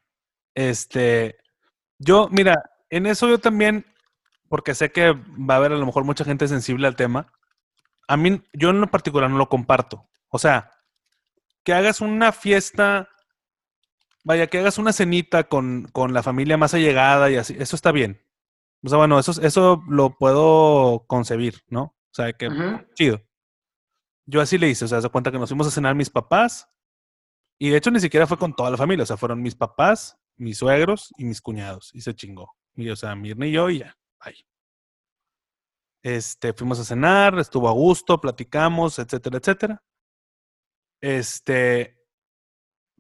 Este, yo, mira, en eso yo también, porque sé que va a haber a lo mejor mucha gente sensible al tema. A mí, yo en lo particular no lo comparto. O sea, que hagas una fiesta, vaya, que hagas una cenita con, con la familia más allegada y así, eso está bien. O sea, bueno, eso, eso lo puedo concebir, ¿no? O sea, que chido. Yo así le hice, o sea, se cuenta que nos fuimos a cenar mis papás y de hecho ni siquiera fue con toda la familia, o sea, fueron mis papás, mis suegros y mis cuñados y se chingó. Y o sea, Mirna y yo y ya, ahí. Este, fuimos a cenar, estuvo a gusto, platicamos, etcétera, etcétera. Este,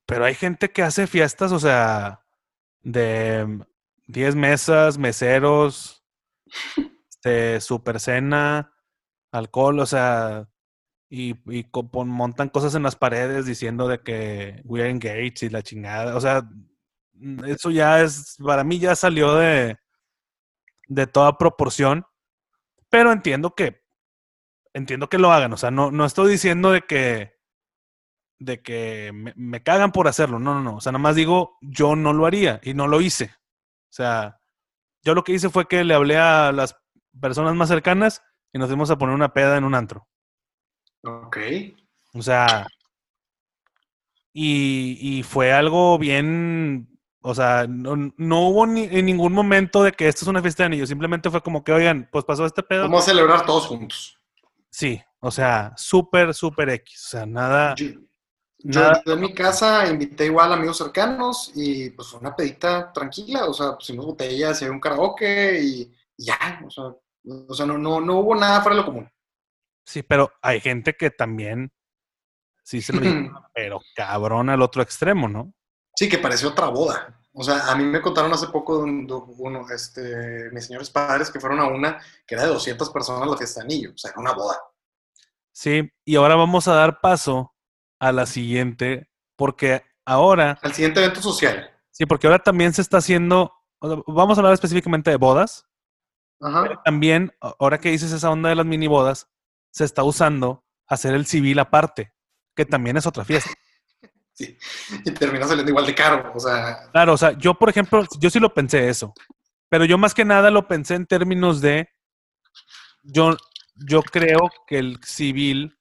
pero hay gente que hace fiestas, o sea, de 10 mesas, meseros, este, super cena, alcohol, o sea, y, montan cosas en las paredes diciendo de que we are engaged y la chingada. O sea, eso ya es, para mí ya salió de, de toda proporción, pero entiendo que, entiendo que lo hagan. O sea, no, no estoy diciendo de que, de que me, me cagan por hacerlo. No, no, no. O sea, nada más digo, yo no lo haría y no lo hice. O sea, yo lo que hice fue que le hablé a las personas más cercanas y nos fuimos a poner una peda en un antro. Ok. O sea, y, fue algo bien, o sea, no, hubo ni, en ningún momento de que esto es una fiesta de niños, simplemente fue como que, oigan, pues pasó este pedo. Vamos a celebrar todos juntos. Sí, o sea, súper, súper X, o sea, nada. Yo en mi casa invité igual amigos cercanos y pues fue una pedita tranquila, o sea, pusimos botellas y un karaoke y, ya, o sea, o sea no, no, no, hubo nada fuera de lo común. Sí, pero hay gente que también sí se lo pero cabrón al otro extremo, ¿no? Sí, que pareció otra boda. O sea, a mí me contaron hace poco uno, este, mis señores padres que fueron a una que era de 200 personas la fiesta de anillo, o sea, era una boda. Sí, y ahora vamos a dar paso a la siguiente, porque ahora... Al siguiente evento social. Sí, porque ahora también se está haciendo, vamos a hablar específicamente de bodas. Ajá. también, ahora que dices esa onda de las mini bodas, se está usando hacer el civil aparte, que también es otra fiesta. Sí, y termina saliendo igual de caro, o sea... Claro, o sea, yo por ejemplo, yo sí lo pensé eso, pero yo más que nada lo pensé en términos de, yo, yo creo que el civil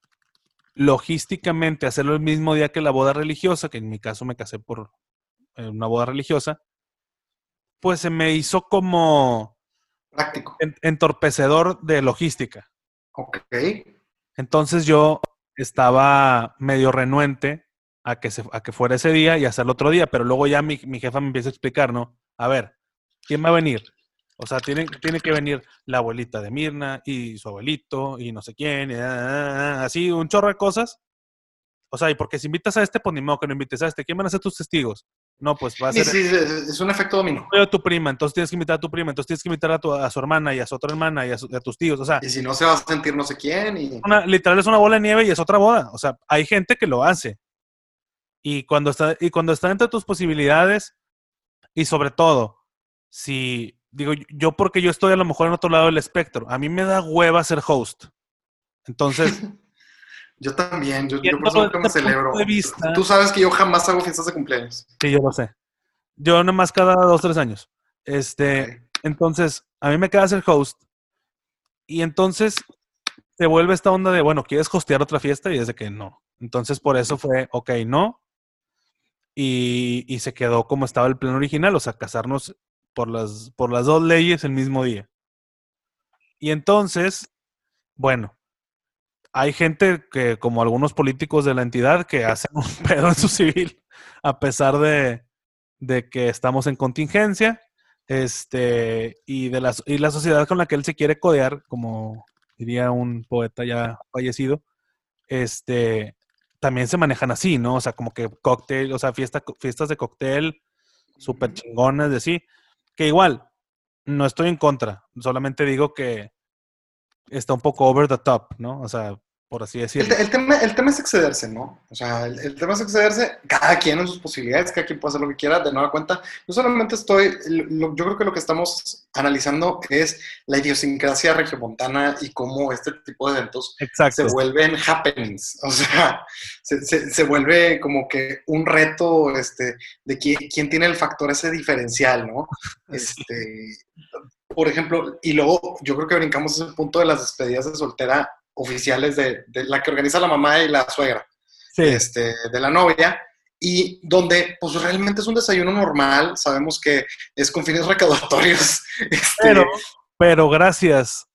logísticamente hacerlo el mismo día que la boda religiosa, que en mi caso me casé por eh, una boda religiosa, pues se me hizo como práctico, entorpecedor de logística. Ok. Entonces yo estaba medio renuente a que, se, a que fuera ese día y hacerlo otro día, pero luego ya mi, mi jefa me empieza a explicar, ¿no? A ver, ¿quién va a venir? O sea, tiene, tiene que venir la abuelita de Mirna y su abuelito y no sé quién, y, ah, ah, ah, así un chorro de cosas. O sea, y porque si invitas a este, pues ni modo que no invites a este. ¿Quién van a ser tus testigos? No, pues va a ser. Sí, sí, es un efecto dominó. A tu prima, entonces tienes que invitar a tu prima, entonces tienes que invitar a, tu, a su hermana y a su otra hermana y a, tus tíos. O sea. Y si no se va a sentir no sé quién. Y... Una, literal es una bola de nieve y es otra boda. O sea, hay gente que lo hace. Y cuando está, y cuando está entre tus posibilidades, y sobre todo, si digo, yo porque yo estoy a lo mejor en otro lado del espectro. A mí me da hueva ser host. Entonces. yo también, yo, yo por eso me este celebro. Tú sabes que yo jamás hago fiestas de cumpleaños. Sí, yo lo sé. Yo nada más cada dos, tres años. Este, entonces, a mí me queda ser host. Y entonces, se vuelve esta onda de, bueno, ¿quieres hostear otra fiesta? Y es de que no. Entonces, por eso fue, ok, no. Y, y se quedó como estaba el plan original, o sea, casarnos por las, por las dos leyes el mismo día. Y entonces, bueno, hay gente que, como algunos políticos de la entidad, que hacen un pedo en su civil, a pesar de, de que estamos en contingencia, este, y de la, y la sociedad con la que él se quiere codear, como diría un poeta ya fallecido, este, también se manejan así, ¿no? O sea, como que cóctel, o sea, fiesta, fiestas de cóctel súper chingones, de sí, que igual, no estoy en contra, solamente digo que está un poco over the top, ¿no? O sea, por así decirlo. El, tema, el tema es excederse, ¿no? O sea, el, tema es excederse, cada quien en sus posibilidades, cada quien puede hacer lo que quiera, de nueva cuenta. Yo solamente estoy, yo creo que lo que estamos analizando es la idiosincrasia regiomontana y cómo este tipo de eventos se vuelven happenings. O sea, se, se, vuelve como que un reto este, de quién, quién tiene el factor ese diferencial, ¿no? Este, por ejemplo, y luego yo creo que brincamos ese punto de las despedidas de soltera oficiales de, la que organiza la mamá y la suegra este, de la novia, y donde pues realmente es un desayuno normal, sabemos que es con fines recaudatorios. Este, pero, pero gracias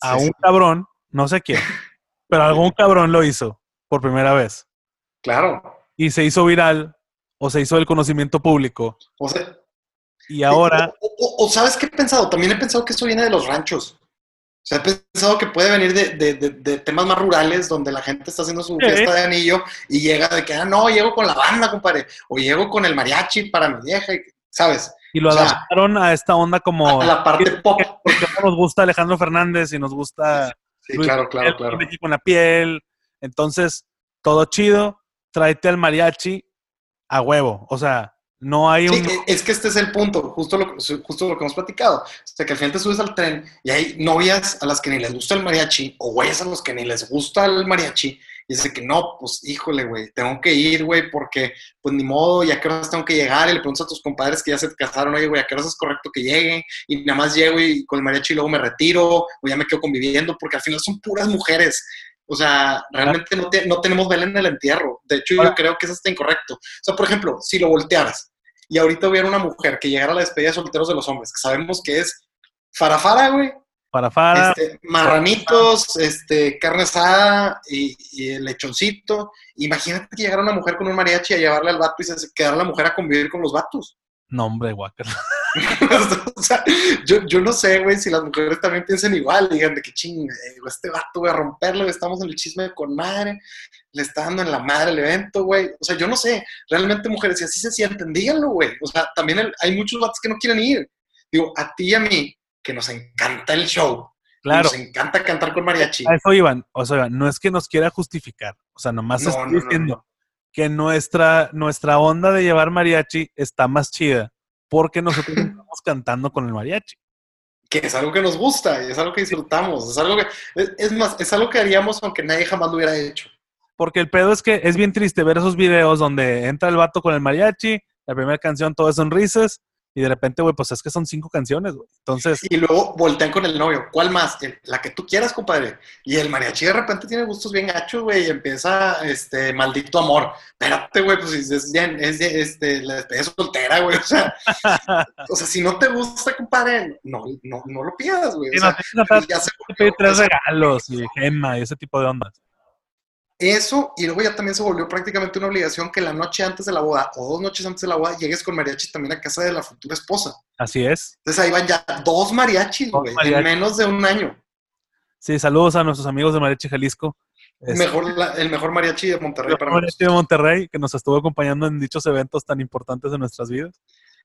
a un cabrón, no sé quién, pero algún cabrón lo hizo por primera vez. Claro. Y se hizo viral o se hizo el conocimiento público. O sea, y ahora... O, sabes qué he pensado, también he pensado que eso viene de los ranchos. O sea, he pensado que puede venir de, temas más rurales donde la gente está haciendo su fiesta de anillo y llega de que, ah, no, llego con la banda, compadre, o llego con el mariachi para mi vieja, ¿sabes? Y lo adaptaron a esta onda como... A la parte pop. Porque nos gusta Alejandro Fernández y nos gusta... Sí, claro, claro, claro. Con la piel. Entonces, todo chido, tráete al mariachi a huevo. O sea, no hay un... E, es que este es el punto, justo lo, justo lo que hemos platicado. O sea, que al final te subes al tren y hay novias a las que ni les gusta el mariachi o güeyes a los que ni les gusta el mariachi y dice que no, pues híjole, güey, tengo que ir, güey, porque pues ni modo, ya que horas tengo que llegar y le preguntas a tus compadres que ya se casaron, oye, güey, a qué horas es correcto que llegue y nada más llego y con el mariachi y luego me retiro o ya me quedo conviviendo porque al final son puras mujeres. O sea, realmente no, no tenemos vela en el entierro. De hecho, yo creo que eso está incorrecto. O sea, por ejemplo, si lo voltearas y ahorita hubiera una mujer que llegara a la despedida de solteros de los hombres, que sabemos que es farafara, güey. Farafara. Este, marranitos, este, carne asada y, el lechoncito. Imagínate que llegara una mujer con un mariachi a llevarle al vato y se quedara la mujer a convivir con los vatos. No, hombre, Walker. o sea, yo, yo, no sé, güey, si las mujeres también piensan igual, digan de que ching, este vato, voy a romperlo, estamos en el chisme con madre, le está dando en la madre el evento, güey. O sea, yo no sé, realmente mujeres, si así se sienten, díganlo, güey. O sea, también hay muchos vatos que no quieren ir. Digo, a ti y a mí, que nos encanta el show, Claro. Nos encanta cantar con mariachi. A eso iban. O sea, no es que nos quiera justificar. O sea, nomás estoy diciendo que nuestra, nuestra onda de llevar mariachi está más chida porque nosotros estamos cantando con el mariachi. Que es algo que nos gusta y es algo que disfrutamos. Es algo que, es, más, es algo que haríamos aunque nadie jamás lo hubiera hecho. Porque el pedo es que es bien triste ver esos videos donde entra el vato con el mariachi, la primera canción todo es sonrisas y de repente, güey, pues es que son cinco canciones, güey. Entonces. Y luego voltean con el novio. ¿Cuál más? la que tú quieras, compadre. Y el mariachi de repente tiene gustos bien gachos, güey. Y empieza, este, maldito amor. Espérate, güey, pues es bien, es, este, la despedida soltera, güey. O sea, o sea, si no te gusta, compadre, no, no, no lo pidas, güey. o sea, no, pues ya se tres regalos y gema y ese tipo de ondas. Eso, y luego ya también se volvió prácticamente una obligación que la noche antes de la boda o dos noches antes de la boda llegues con mariachi también a casa de la futura esposa. Así es. Entonces ahí van ya dos mariachis, güey, en menos de un año. Sí, saludos a nuestros amigos de Mariachi Jalisco. Mejor, el mejor mariachi de Monterrey el para mariachi de Monterrey, que nos estuvo acompañando en dichos eventos tan importantes de nuestras vidas.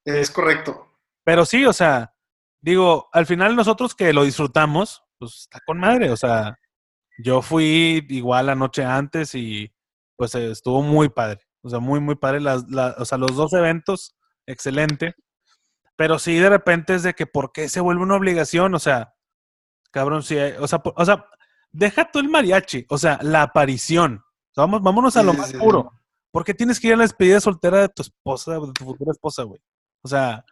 Es correcto. Pero sí, o sea, digo, al final nosotros que lo disfrutamos, pues está con madre, o sea, yo fui igual la noche antes y pues estuvo muy padre. O sea, muy, muy padre. Las, o sea, los dos eventos, excelente. Pero sí, de repente es de que, ¿por qué se vuelve una obligación? O sea, cabrón, sí, o sea, o sea, deja tú el mariachi, o sea, la aparición. vamos, vámonos a lo más puro. ¿Por qué tienes que ir a la despedida soltera de tu esposa, de tu futura esposa, güey? O sea.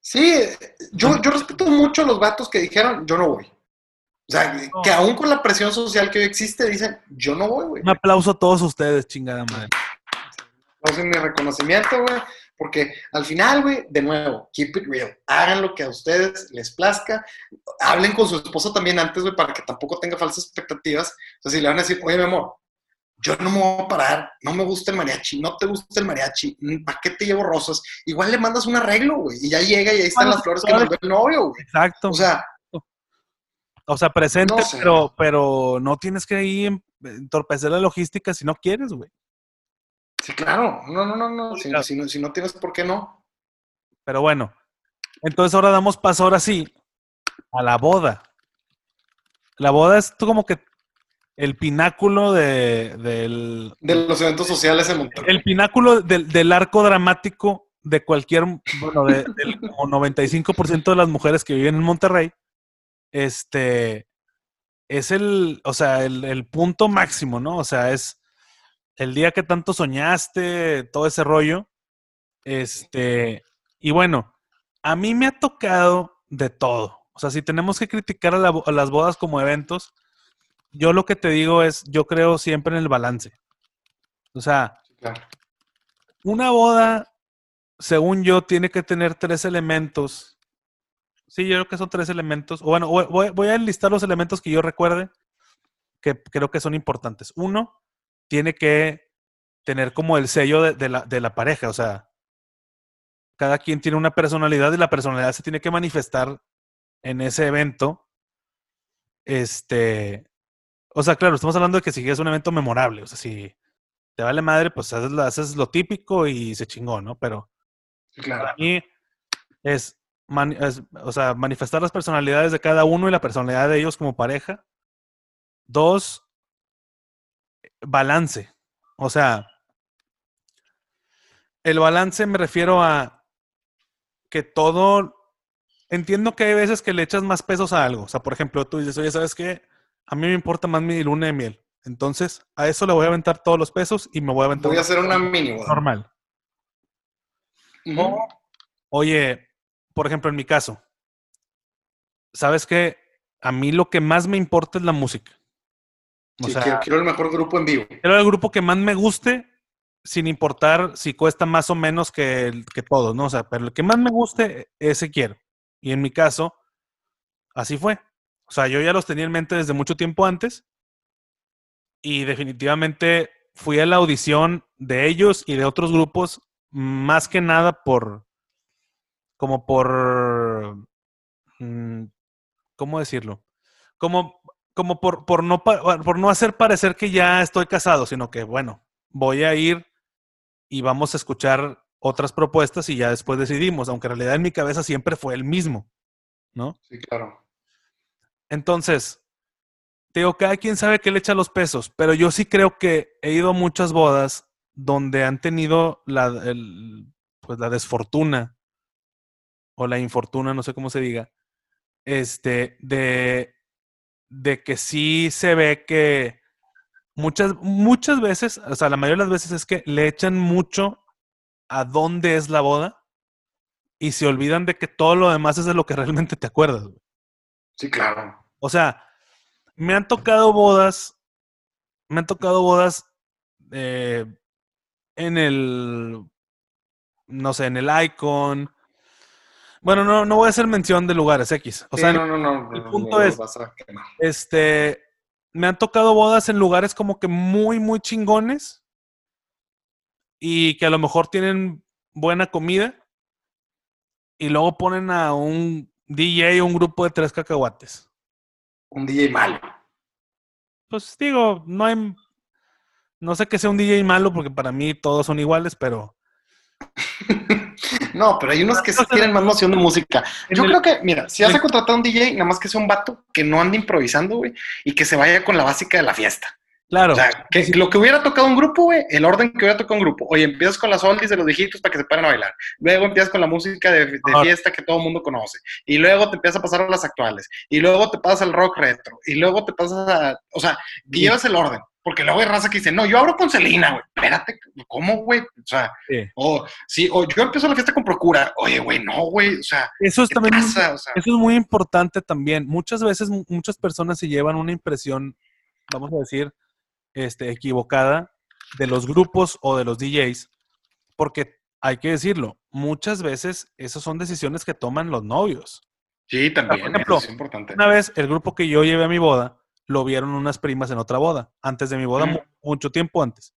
Sí, yo, yo respeto mucho a los vatos que dijeron, yo no voy. O sea, que aún con la presión social que hoy existe, dicen, yo no voy, güey. Un aplauso a todos ustedes, chingada madre. No mi reconocimiento, güey. Porque al final, güey, de nuevo, keep it real. Hagan lo que a ustedes les plazca. Hablen con su esposo también antes, güey, para que tampoco tenga falsas expectativas. O sea, si le van a decir, oye, mi amor, yo no me voy a parar, no me gusta el mariachi, no te gusta el mariachi, ¿para qué te llevo rosas? Igual le mandas un arreglo, güey, y ya llega y ahí están las flores que mandó el novio, güey. Exacto. O sea, o sea, presente, pero, pero no tienes que ir entorpecer la logística si no quieres, güey. Sí, claro. No, no, no, no. Si, no. si, no tienes, ¿por qué no? Pero bueno. Entonces ahora damos paso ahora sí a la boda. La boda es como que el pináculo de, del... De los eventos sociales en Monterrey. El pináculo del, arco dramático de cualquier, bueno, del como 95% de las mujeres que viven en Monterrey. Este, es el, o sea, el, el punto máximo, ¿no? O sea, es el día que tanto soñaste, todo ese rollo. Este, y bueno, a mí me ha tocado de todo. O sea, si tenemos que criticar a, las bodas como eventos, yo lo que te digo es, yo creo siempre en el balance. O sea, una boda, según yo, tiene que tener tres elementos. Sí, yo creo que son tres elementos. O bueno, voy, voy a enlistar los elementos que yo recuerde que creo que son importantes. Uno, tiene que tener como el sello de, la, de la pareja, o sea, cada quien tiene una personalidad y la personalidad se tiene que manifestar en ese evento. Este, o sea, claro, estamos hablando de que si es un evento memorable, o sea, si te vale madre, pues haces, lo típico y se chingó, ¿no? Pero para mí es, o sea, manifestar las personalidades de cada uno y la personalidad de ellos como pareja. Dos, balance. O sea, el balance me refiero a que todo. Entiendo que hay veces que le echas más pesos a algo. O sea, por ejemplo, tú dices, oye, ¿sabes qué? A mí me importa más mi luna de miel. Entonces, a eso le voy a aventar todos los pesos y me voy a aventar. Voy a hacer una mini Normal. oye, por ejemplo, en mi caso, ¿sabes qué? A mí lo que más me importa es la música quiero, el mejor grupo en vivo. Quiero el grupo que más me guste, sin importar si cuesta más o menos que, que todos, ¿no? O sea, pero el que más me guste, ese quiero. Y en mi caso, así fue. O sea, yo ya los tenía en mente desde mucho tiempo antes. Y definitivamente fui a la audición de ellos y de otros grupos, más que nada por. Como por. Mm, ¿Cómo decirlo? Como como por, por, no, por no hacer parecer que ya estoy casado, sino que, bueno, voy a ir y vamos a escuchar otras propuestas y ya después decidimos, aunque en realidad en mi cabeza siempre fue el mismo, ¿no? Sí, claro. Entonces, te digo, cada quien sabe que le echa los pesos, pero yo sí creo que he ido a muchas bodas donde han tenido la, pues la desfortuna o la infortuna, no sé cómo se diga, este, de de que sí se ve que muchas, muchas veces, o sea, la mayoría de las veces es que le echan mucho a dónde es la boda y se olvidan de que todo lo demás es de lo que realmente te acuerdas. Sí, claro. O sea, me han tocado bodas, me han tocado bodas eh, en el, no sé, en el Icon, bueno, no, no voy a hacer mención de lugares X. O sea, no, no, no, el punto es, este, me han tocado bodas en lugares como que muy, muy chingones y que a lo mejor tienen buena comida y luego ponen a un DJ o un grupo de tres cacahuates. Un DJ malo. Pues digo, no hay, no sé que sea un DJ malo porque para mí todos son iguales, pero no, pero hay unos que sí tienen más noción de música. Yo creo que, mira, si vas a contratar a un DJ, nada más que sea un vato que no ande improvisando, güey, y que se vaya con la básica de la fiesta. Claro. O sea, que lo que hubiera tocado un grupo, güey, el orden que hubiera tocado un grupo. Oye, empiezas con las oldies de los viejitos para que se paren a bailar. Luego empiezas con la música de, fiesta que todo el mundo conoce. Y luego te empiezas a pasar a las actuales. Y luego te pasas al rock retro. Y luego te pasas a. O sea, llevas el orden. Porque luego hay raza que dice, no, yo abro con Celina, güey. Espérate, ¿cómo, güey? O sea, o sí, o yo empiezo la fiesta con Procura. Oye, güey, no, güey. O sea, eso es también eso es muy importante también. Muchas veces muchas personas se llevan una impresión, vamos a decir, este, equivocada de los grupos o de los DJs, porque hay que decirlo, muchas veces esas son decisiones que toman los novios. Sí, también, es importante. Una vez el grupo que yo llevé a mi boda, lo vieron unas primas en otra boda, antes de mi boda, mucho tiempo antes.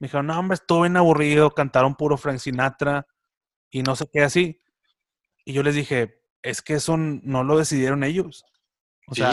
Me dijeron, no, hombre, estuve bien aburrido, cantaron puro Frank Sinatra y no sé qué así. Y yo les dije, es que eso no lo decidieron ellos. O sea,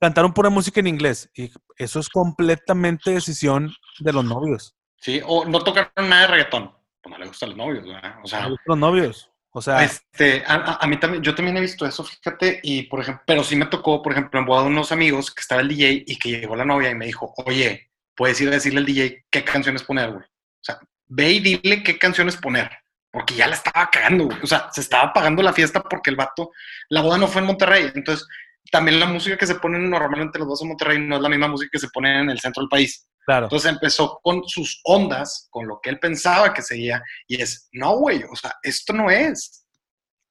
cantaron pura música en inglés y eso es completamente decisión de los novios. Sí, o no tocaron nada de reggaetón. Pues no le gustan los novios, ¿verdad? O sea, los novios. O sea, este, a, mí también, yo también he visto eso, fíjate, y por ejemplo, pero sí me tocó, por ejemplo, en boda de unos amigos que estaba el DJ y que llegó la novia y me dijo, oye, puedes ir a decirle al DJ qué canciones poner, güey. O sea, ve y dile qué canciones poner, porque ya la estaba cagando, güey. O sea, se estaba pagando la fiesta porque el vato, la boda no fue en Monterrey, entonces también la música que se pone normalmente los dos en Monterrey no es la misma música que se pone en el centro del país. Claro. Entonces empezó con sus ondas, con lo que él pensaba que seguía, y es, no, güey, o sea, esto no es.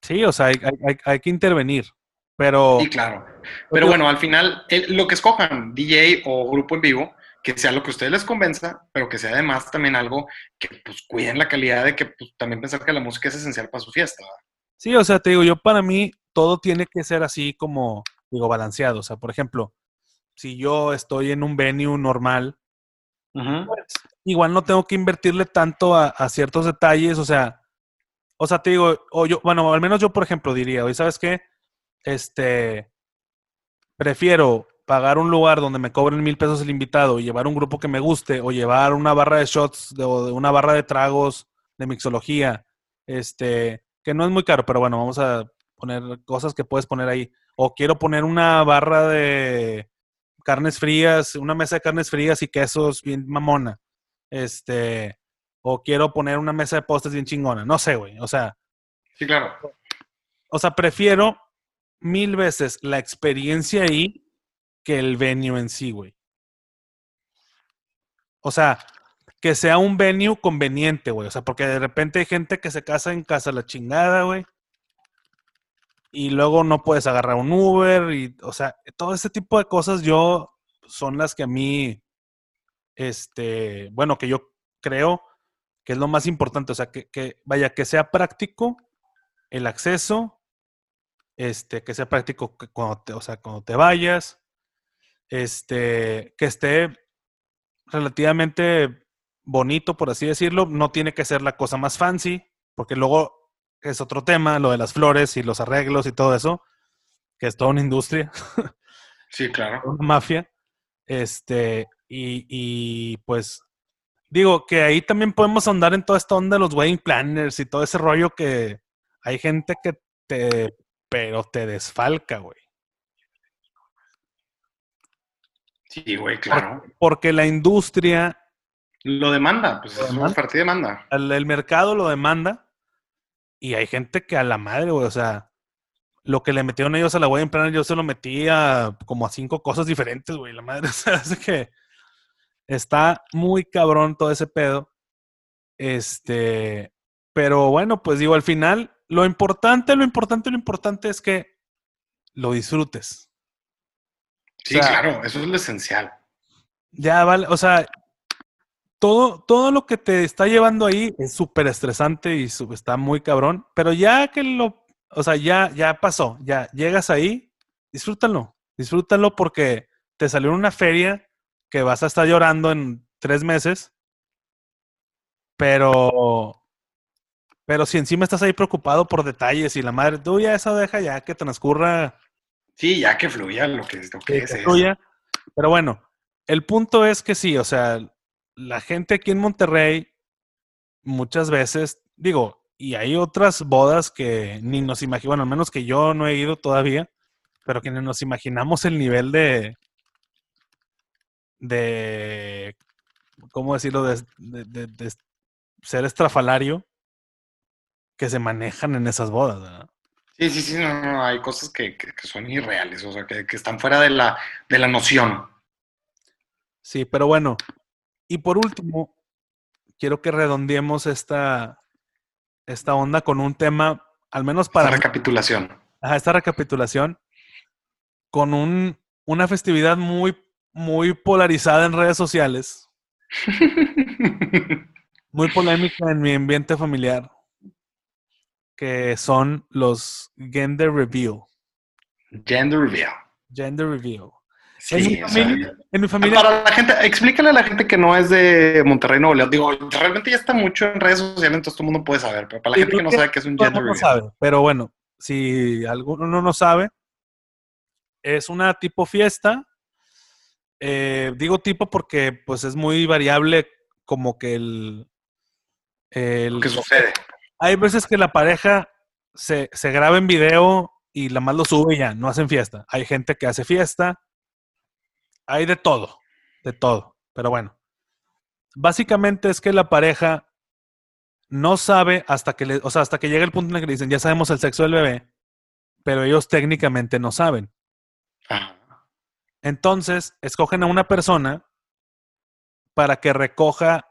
Sí, o sea, hay, hay, hay que intervenir, pero... Sí, claro. Pero bueno, al final, lo que escojan, DJ o grupo en vivo, que sea lo que a ustedes les convenza, pero que sea además también algo que pues cuiden la calidad de que pues, también pensar que la música es esencial para su fiesta. Sí, o sea, te digo, yo para mí todo tiene que ser así como, digo, balanceado. O sea, por ejemplo, si yo estoy en un venue normal, pues, igual no tengo que invertirle tanto a, ciertos detalles, o sea, o sea, te digo, o yo, bueno, al menos yo, por ejemplo, diría, oye, ¿sabes qué? Este, prefiero pagar un lugar donde me cobren mil pesos el invitado y llevar un grupo que me guste, o llevar una barra de shots o una barra de tragos de mixología, este, que no es muy caro, pero bueno, vamos a poner cosas que puedes poner ahí. O quiero poner una barra de carnes frías, una mesa de carnes frías y quesos bien mamona. Este, o quiero poner una mesa de postres bien chingona. No sé, güey. O sea. Sí, claro. O sea, prefiero mil veces la experiencia ahí que el venue en sí, güey. O sea, que sea un venue conveniente, güey. O sea, porque de repente hay gente que se casa en casa la chingada, güey y luego no puedes agarrar un Uber y, o sea, todo ese tipo de cosas yo son las que a mí, este, bueno, que yo creo que es lo más importante, o sea, que, vaya, que sea práctico el acceso, este, que sea práctico cuando te, o sea, cuando te vayas, este, que esté relativamente bonito, por así decirlo, no tiene que ser la cosa más fancy, porque luego es otro tema, lo de las flores y los arreglos y todo eso, que es toda una industria. Sí, claro. Una mafia. Este, y, pues digo que ahí también podemos andar en toda esta onda de los wedding planners y todo ese rollo que hay gente que te, pero te desfalca, güey. Sí, güey, claro. Porque la industria... Lo demanda, pues es una partida demanda. el mercado lo demanda y hay gente que a la madre, güey, o sea, lo que le metieron ellos a la en plan, yo se lo metí a como a cinco cosas diferentes, güey, la madre. O sea, es que está muy cabrón todo ese pedo. Este, pero bueno, pues digo, al final, lo importante, lo importante, lo importante es que lo disfrutes. Sí, claro, eso es lo esencial. Ya vale, o sea, todo, todo lo que te está llevando ahí es súper estresante y está muy cabrón, pero ya que lo, o sea, ya, ya pasó, ya llegas ahí, disfrútalo, disfrútalo porque te salió una feria que vas a estar llorando en tres meses, pero, pero si encima estás ahí preocupado por detalles y la madre, tú ya eso deja ya que transcurra. Sí, ya que fluya lo que, lo que, es. fluya. Pero bueno, el punto es que sí, o sea, la gente aquí en Monterrey muchas veces, digo, y hay otras bodas que ni nos imaginamos, bueno, al menos que yo no he ido todavía, pero que ni nos imaginamos el nivel de, de, ¿cómo decirlo?, de, ser estrafalario que se manejan en esas bodas, ¿verdad? Sí, sí, sí, no, no, hay cosas que, son irreales, o sea, que, están fuera de la, de la noción. Sí, pero bueno. Y por último, quiero que redondeemos esta, esta onda con un tema, al menos para... Esta recapitulación. Ajá, esta recapitulación, con un, una festividad muy, muy polarizada en redes sociales. muy polémica en mi ambiente familiar. Que son los gender reveal. Gender reveal. Gender reveal. Sí, en, mi o familia, sea, en mi familia- Para la gente, explícale a la gente que no es de Monterrey, Nuevo León. Digo, realmente ya está mucho en redes sociales, entonces todo el mundo puede saber, pero para la gente que no que sabe que es un gender reveal. sabe, pero bueno, si alguno no sabe, es una tipo fiesta. Eh, digo tipo porque pues es muy variable como que el... el- ¿Qué sucede? hay veces que la pareja se, se graba en video y la más lo sube y ya, no hacen fiesta. Hay gente que hace fiesta. Hay de todo, de todo. Pero bueno, básicamente es que la pareja no sabe hasta que le, o sea, hasta que llega el punto en el que le dicen, ya sabemos el sexo del bebé, pero ellos técnicamente no saben. Entonces, escogen a una persona para que recoja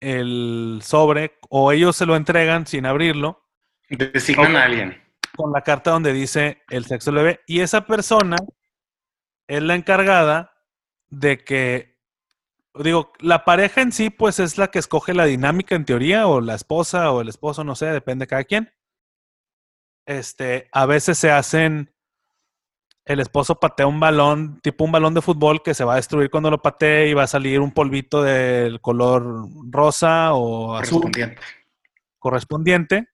el sobre o ellos se lo entregan sin abrirlo Designan a alguien. con la carta donde dice el sexo del bebé y esa persona es la encargada de que digo, la pareja en sí pues es la que escoge la dinámica en teoría o la esposa o el esposo, no sé, depende de cada quien. Este, a veces se hacen el esposo patea un balón, tipo un balón de fútbol que se va a destruir cuando lo patee y va a salir un polvito del color rosa o azul correspondiente. correspondiente.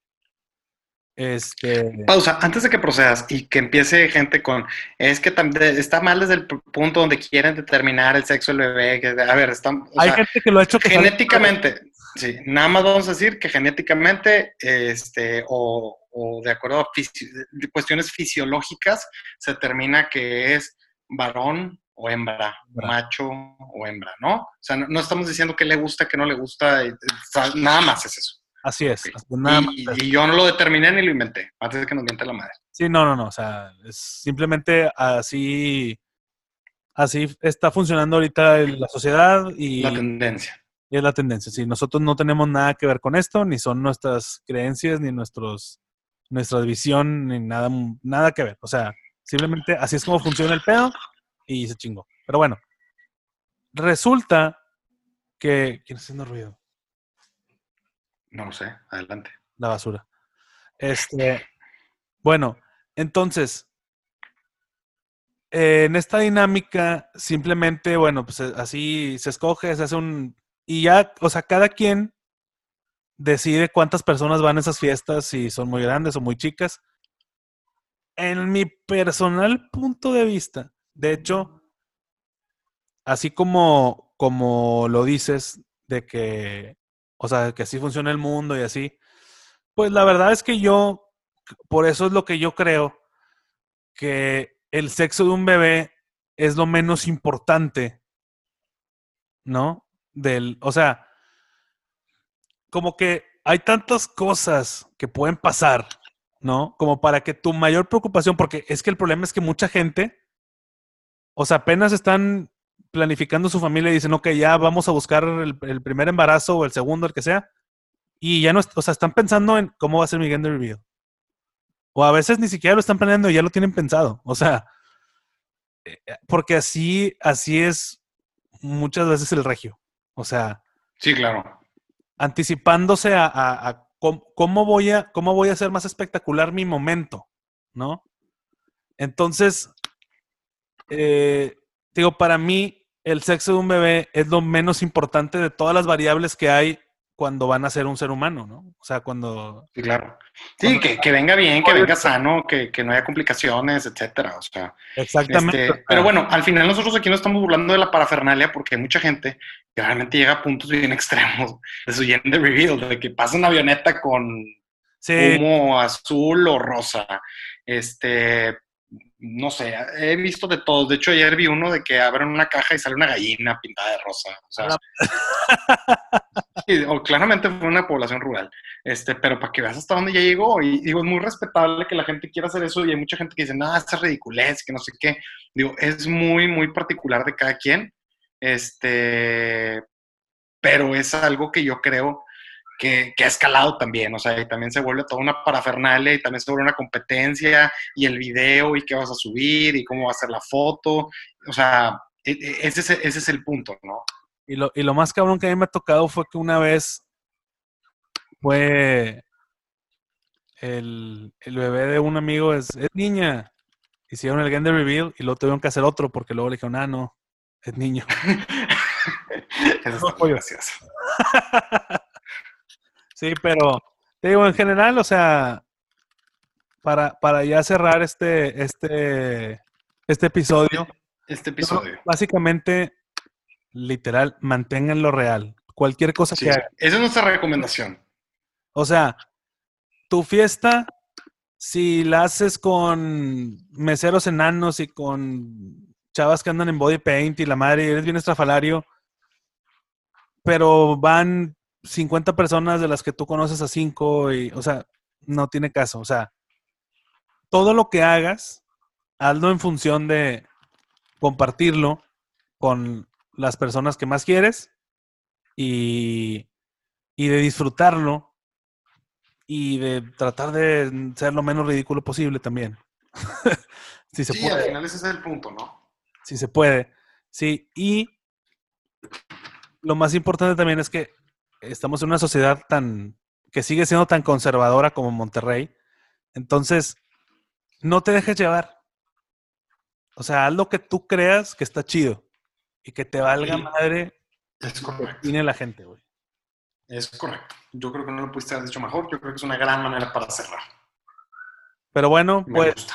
Este, Pausa, antes de que procedas y que empiece gente con, es que está mal desde el punto donde quieren determinar el sexo del bebé. que- a ver, está, o hay sea, gente que lo ha hecho genéticamente, sí, nada más vamos a decir que genéticamente, este, o, o de acuerdo a fisi- cuestiones fisiológicas, se determina que es varón o hembra, macho o hembra, ¿no? O sea, no, no estamos diciendo que le gusta, que no le gusta, nada más es eso. Así es. Nada y, yo no lo determiné ni lo inventé, antes de que nos miente la madre. Sí, no, no, no. O sea, es simplemente así, así está funcionando ahorita la sociedad y, La tendencia. y es la tendencia. Sí, nosotros no tenemos nada que ver con esto, ni son nuestras creencias, ni nuestros, nuestra visión, ni nada, nada que ver. O sea, simplemente así es como funciona el pedo y se chingó. Pero bueno, resulta que. ¿Quién está haciendo ruido? No lo sé, adelante. la basura. Este, bueno, entonces, en esta dinámica, simplemente, bueno, pues eh, así se escoge, se hace un. Y ya, o sea, cada quien decide cuántas personas van a esas fiestas, si son muy grandes o muy chicas. En mi personal punto de vista, de hecho, así como, como lo dices, de que, o sea, que así funciona el mundo y así, pues la verdad es que yo, por eso es lo que yo creo, que el sexo de un bebé es lo menos importante, ¿no? Del, o sea, como que hay tantas cosas que pueden pasar, ¿no? Como para que tu mayor preocupación, porque es que el problema es que mucha gente, o sea, apenas están planificando su familia y dicen, ok, ya vamos a buscar el, el primer embarazo o el segundo, el que sea, y ya no, o sea, están pensando en cómo va a ser mi gender reveal. O a veces ni siquiera lo están planeando y ya lo tienen pensado. O sea, eh, porque así, así es muchas veces el regio. O sea, Sí, claro. anticipándose a, a- a cómo, cómo voy a, cómo voy a hacer más espectacular mi momento, ¿no? Entonces, eh, digo, para mí, el sexo de un bebé es lo menos importante de todas las variables que hay cuando van a ser un ser humano, ¿no? O sea, cuando... Sí, claro. Sí, Cuando- que, que venga bien, que venga sano, que, que no haya complicaciones, etcétera. O sea, Exactamente. este, pero bueno, al final nosotros aquí no estamos burlando de la parafernalia porque hay mucha gente que realmente llega a puntos bien extremos de su gender reveal, de que pasa una avioneta con sí, humo azul o rosa. Este, no sé, he visto de todos. De hecho, ayer vi uno de que abren una caja y sale una gallina pintada de rosa. O sea, sí, o claramente fue una población rural. Este, pero para que veas hasta dónde ya llegó. Y digo, es muy respetable que la gente quiera hacer eso. Y hay mucha gente que dice, no, esta es ridiculez, que no sé qué. Digo, es muy, muy particular de cada quien. este, pero es algo que yo creo que, que, ha escalado también, o sea, y también se vuelve toda una parafernalia y también se vuelve una competencia y el video y qué vas a subir y cómo va a ser la foto, o sea, e, e, ese es, ese es el punto, ¿no? Y lo, y lo más cabrón que a mí me ha tocado fue que una vez fue el, el bebé de un amigo, es, es niña. Hicieron el gender reveal y luego tuvieron que hacer otro porque luego le dijeron, ah, no, es niño. Eso muy gracioso. sí, pero te digo, en general, o sea, para, para ya cerrar este, este, este episodio. Este episodio. Básicamente, literal, manténganlo real. Cualquier cosa Sí, que hagan. esa es nuestra recomendación. O sea, tu fiesta, si la haces con meseros enanos y con chavas que andan en body paint y la madre, eres bien estrafalario, pero van 50 personas de las que tú conoces a 5 y, o sea, no tiene caso. O sea, todo lo que hagas, hazlo en función de compartirlo con las personas que más quieres y, y de disfrutarlo y de tratar de ser lo menos ridículo posible también. si se sí, puede. al final ese es el punto, ¿no? Si se puede. Sí, y lo más importante también es que estamos en una sociedad tan que sigue siendo tan conservadora como Monterrey. Entonces, no te dejes llevar. O sea, haz lo que tú creas que está chido y que te valga madre Es que correcto. opine la gente, güey. Es correcto. Yo creo que no lo pudiste haber dicho mejor. Yo creo que es una gran manera para cerrar. Pero bueno, Me pues gusta.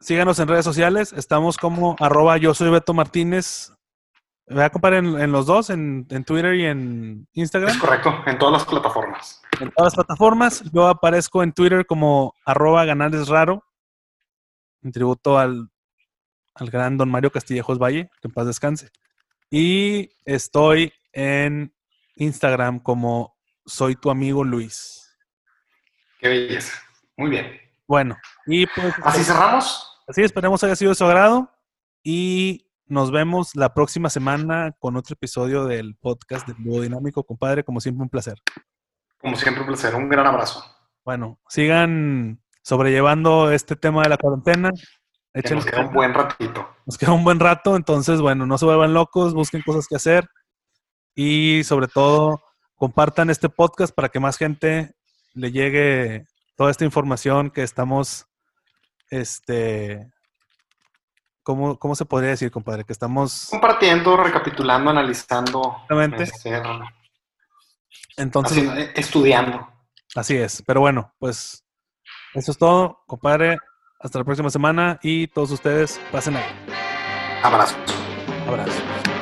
síganos en redes sociales. Estamos como arroba yo soy Beto Martínez. Voy a comparar en, en los dos, en, en Twitter y en Es Instagram, correcto. En todas las plataformas. en todas las plataformas. Yo aparezco en Twitter como arroba ganar es raro. En tributo al, al gran don Mario Castillejos Valle, que en paz descanse. Y estoy en Instagram como soy tu amigo Luis. Qué belleza. Muy bien. Bueno, y pues Así cerramos. Así esperemos haya sido de su agrado y nos vemos la próxima semana con otro episodio del podcast del Dinámico, compadre. Como siempre, un placer. Como siempre, un placer. Un gran abrazo. Bueno, sigan sobrellevando este tema de la cuarentena. Que nos queda un buen ratito. nos queda un buen rato, entonces, bueno, no se vuelvan locos, busquen cosas que hacer y sobre todo compartan este podcast para que más gente le llegue toda esta información que estamos, este, ¿cómo, cómo se podría decir, compadre? Que estamos, Compartiendo, recapitulando, analizando. Exactamente. este, entonces, eh, estudiando. así es. Pero bueno, pues eso es todo, compadre. Hasta la próxima semana y todos ustedes pasen ahí. Abrazo. Abrazo.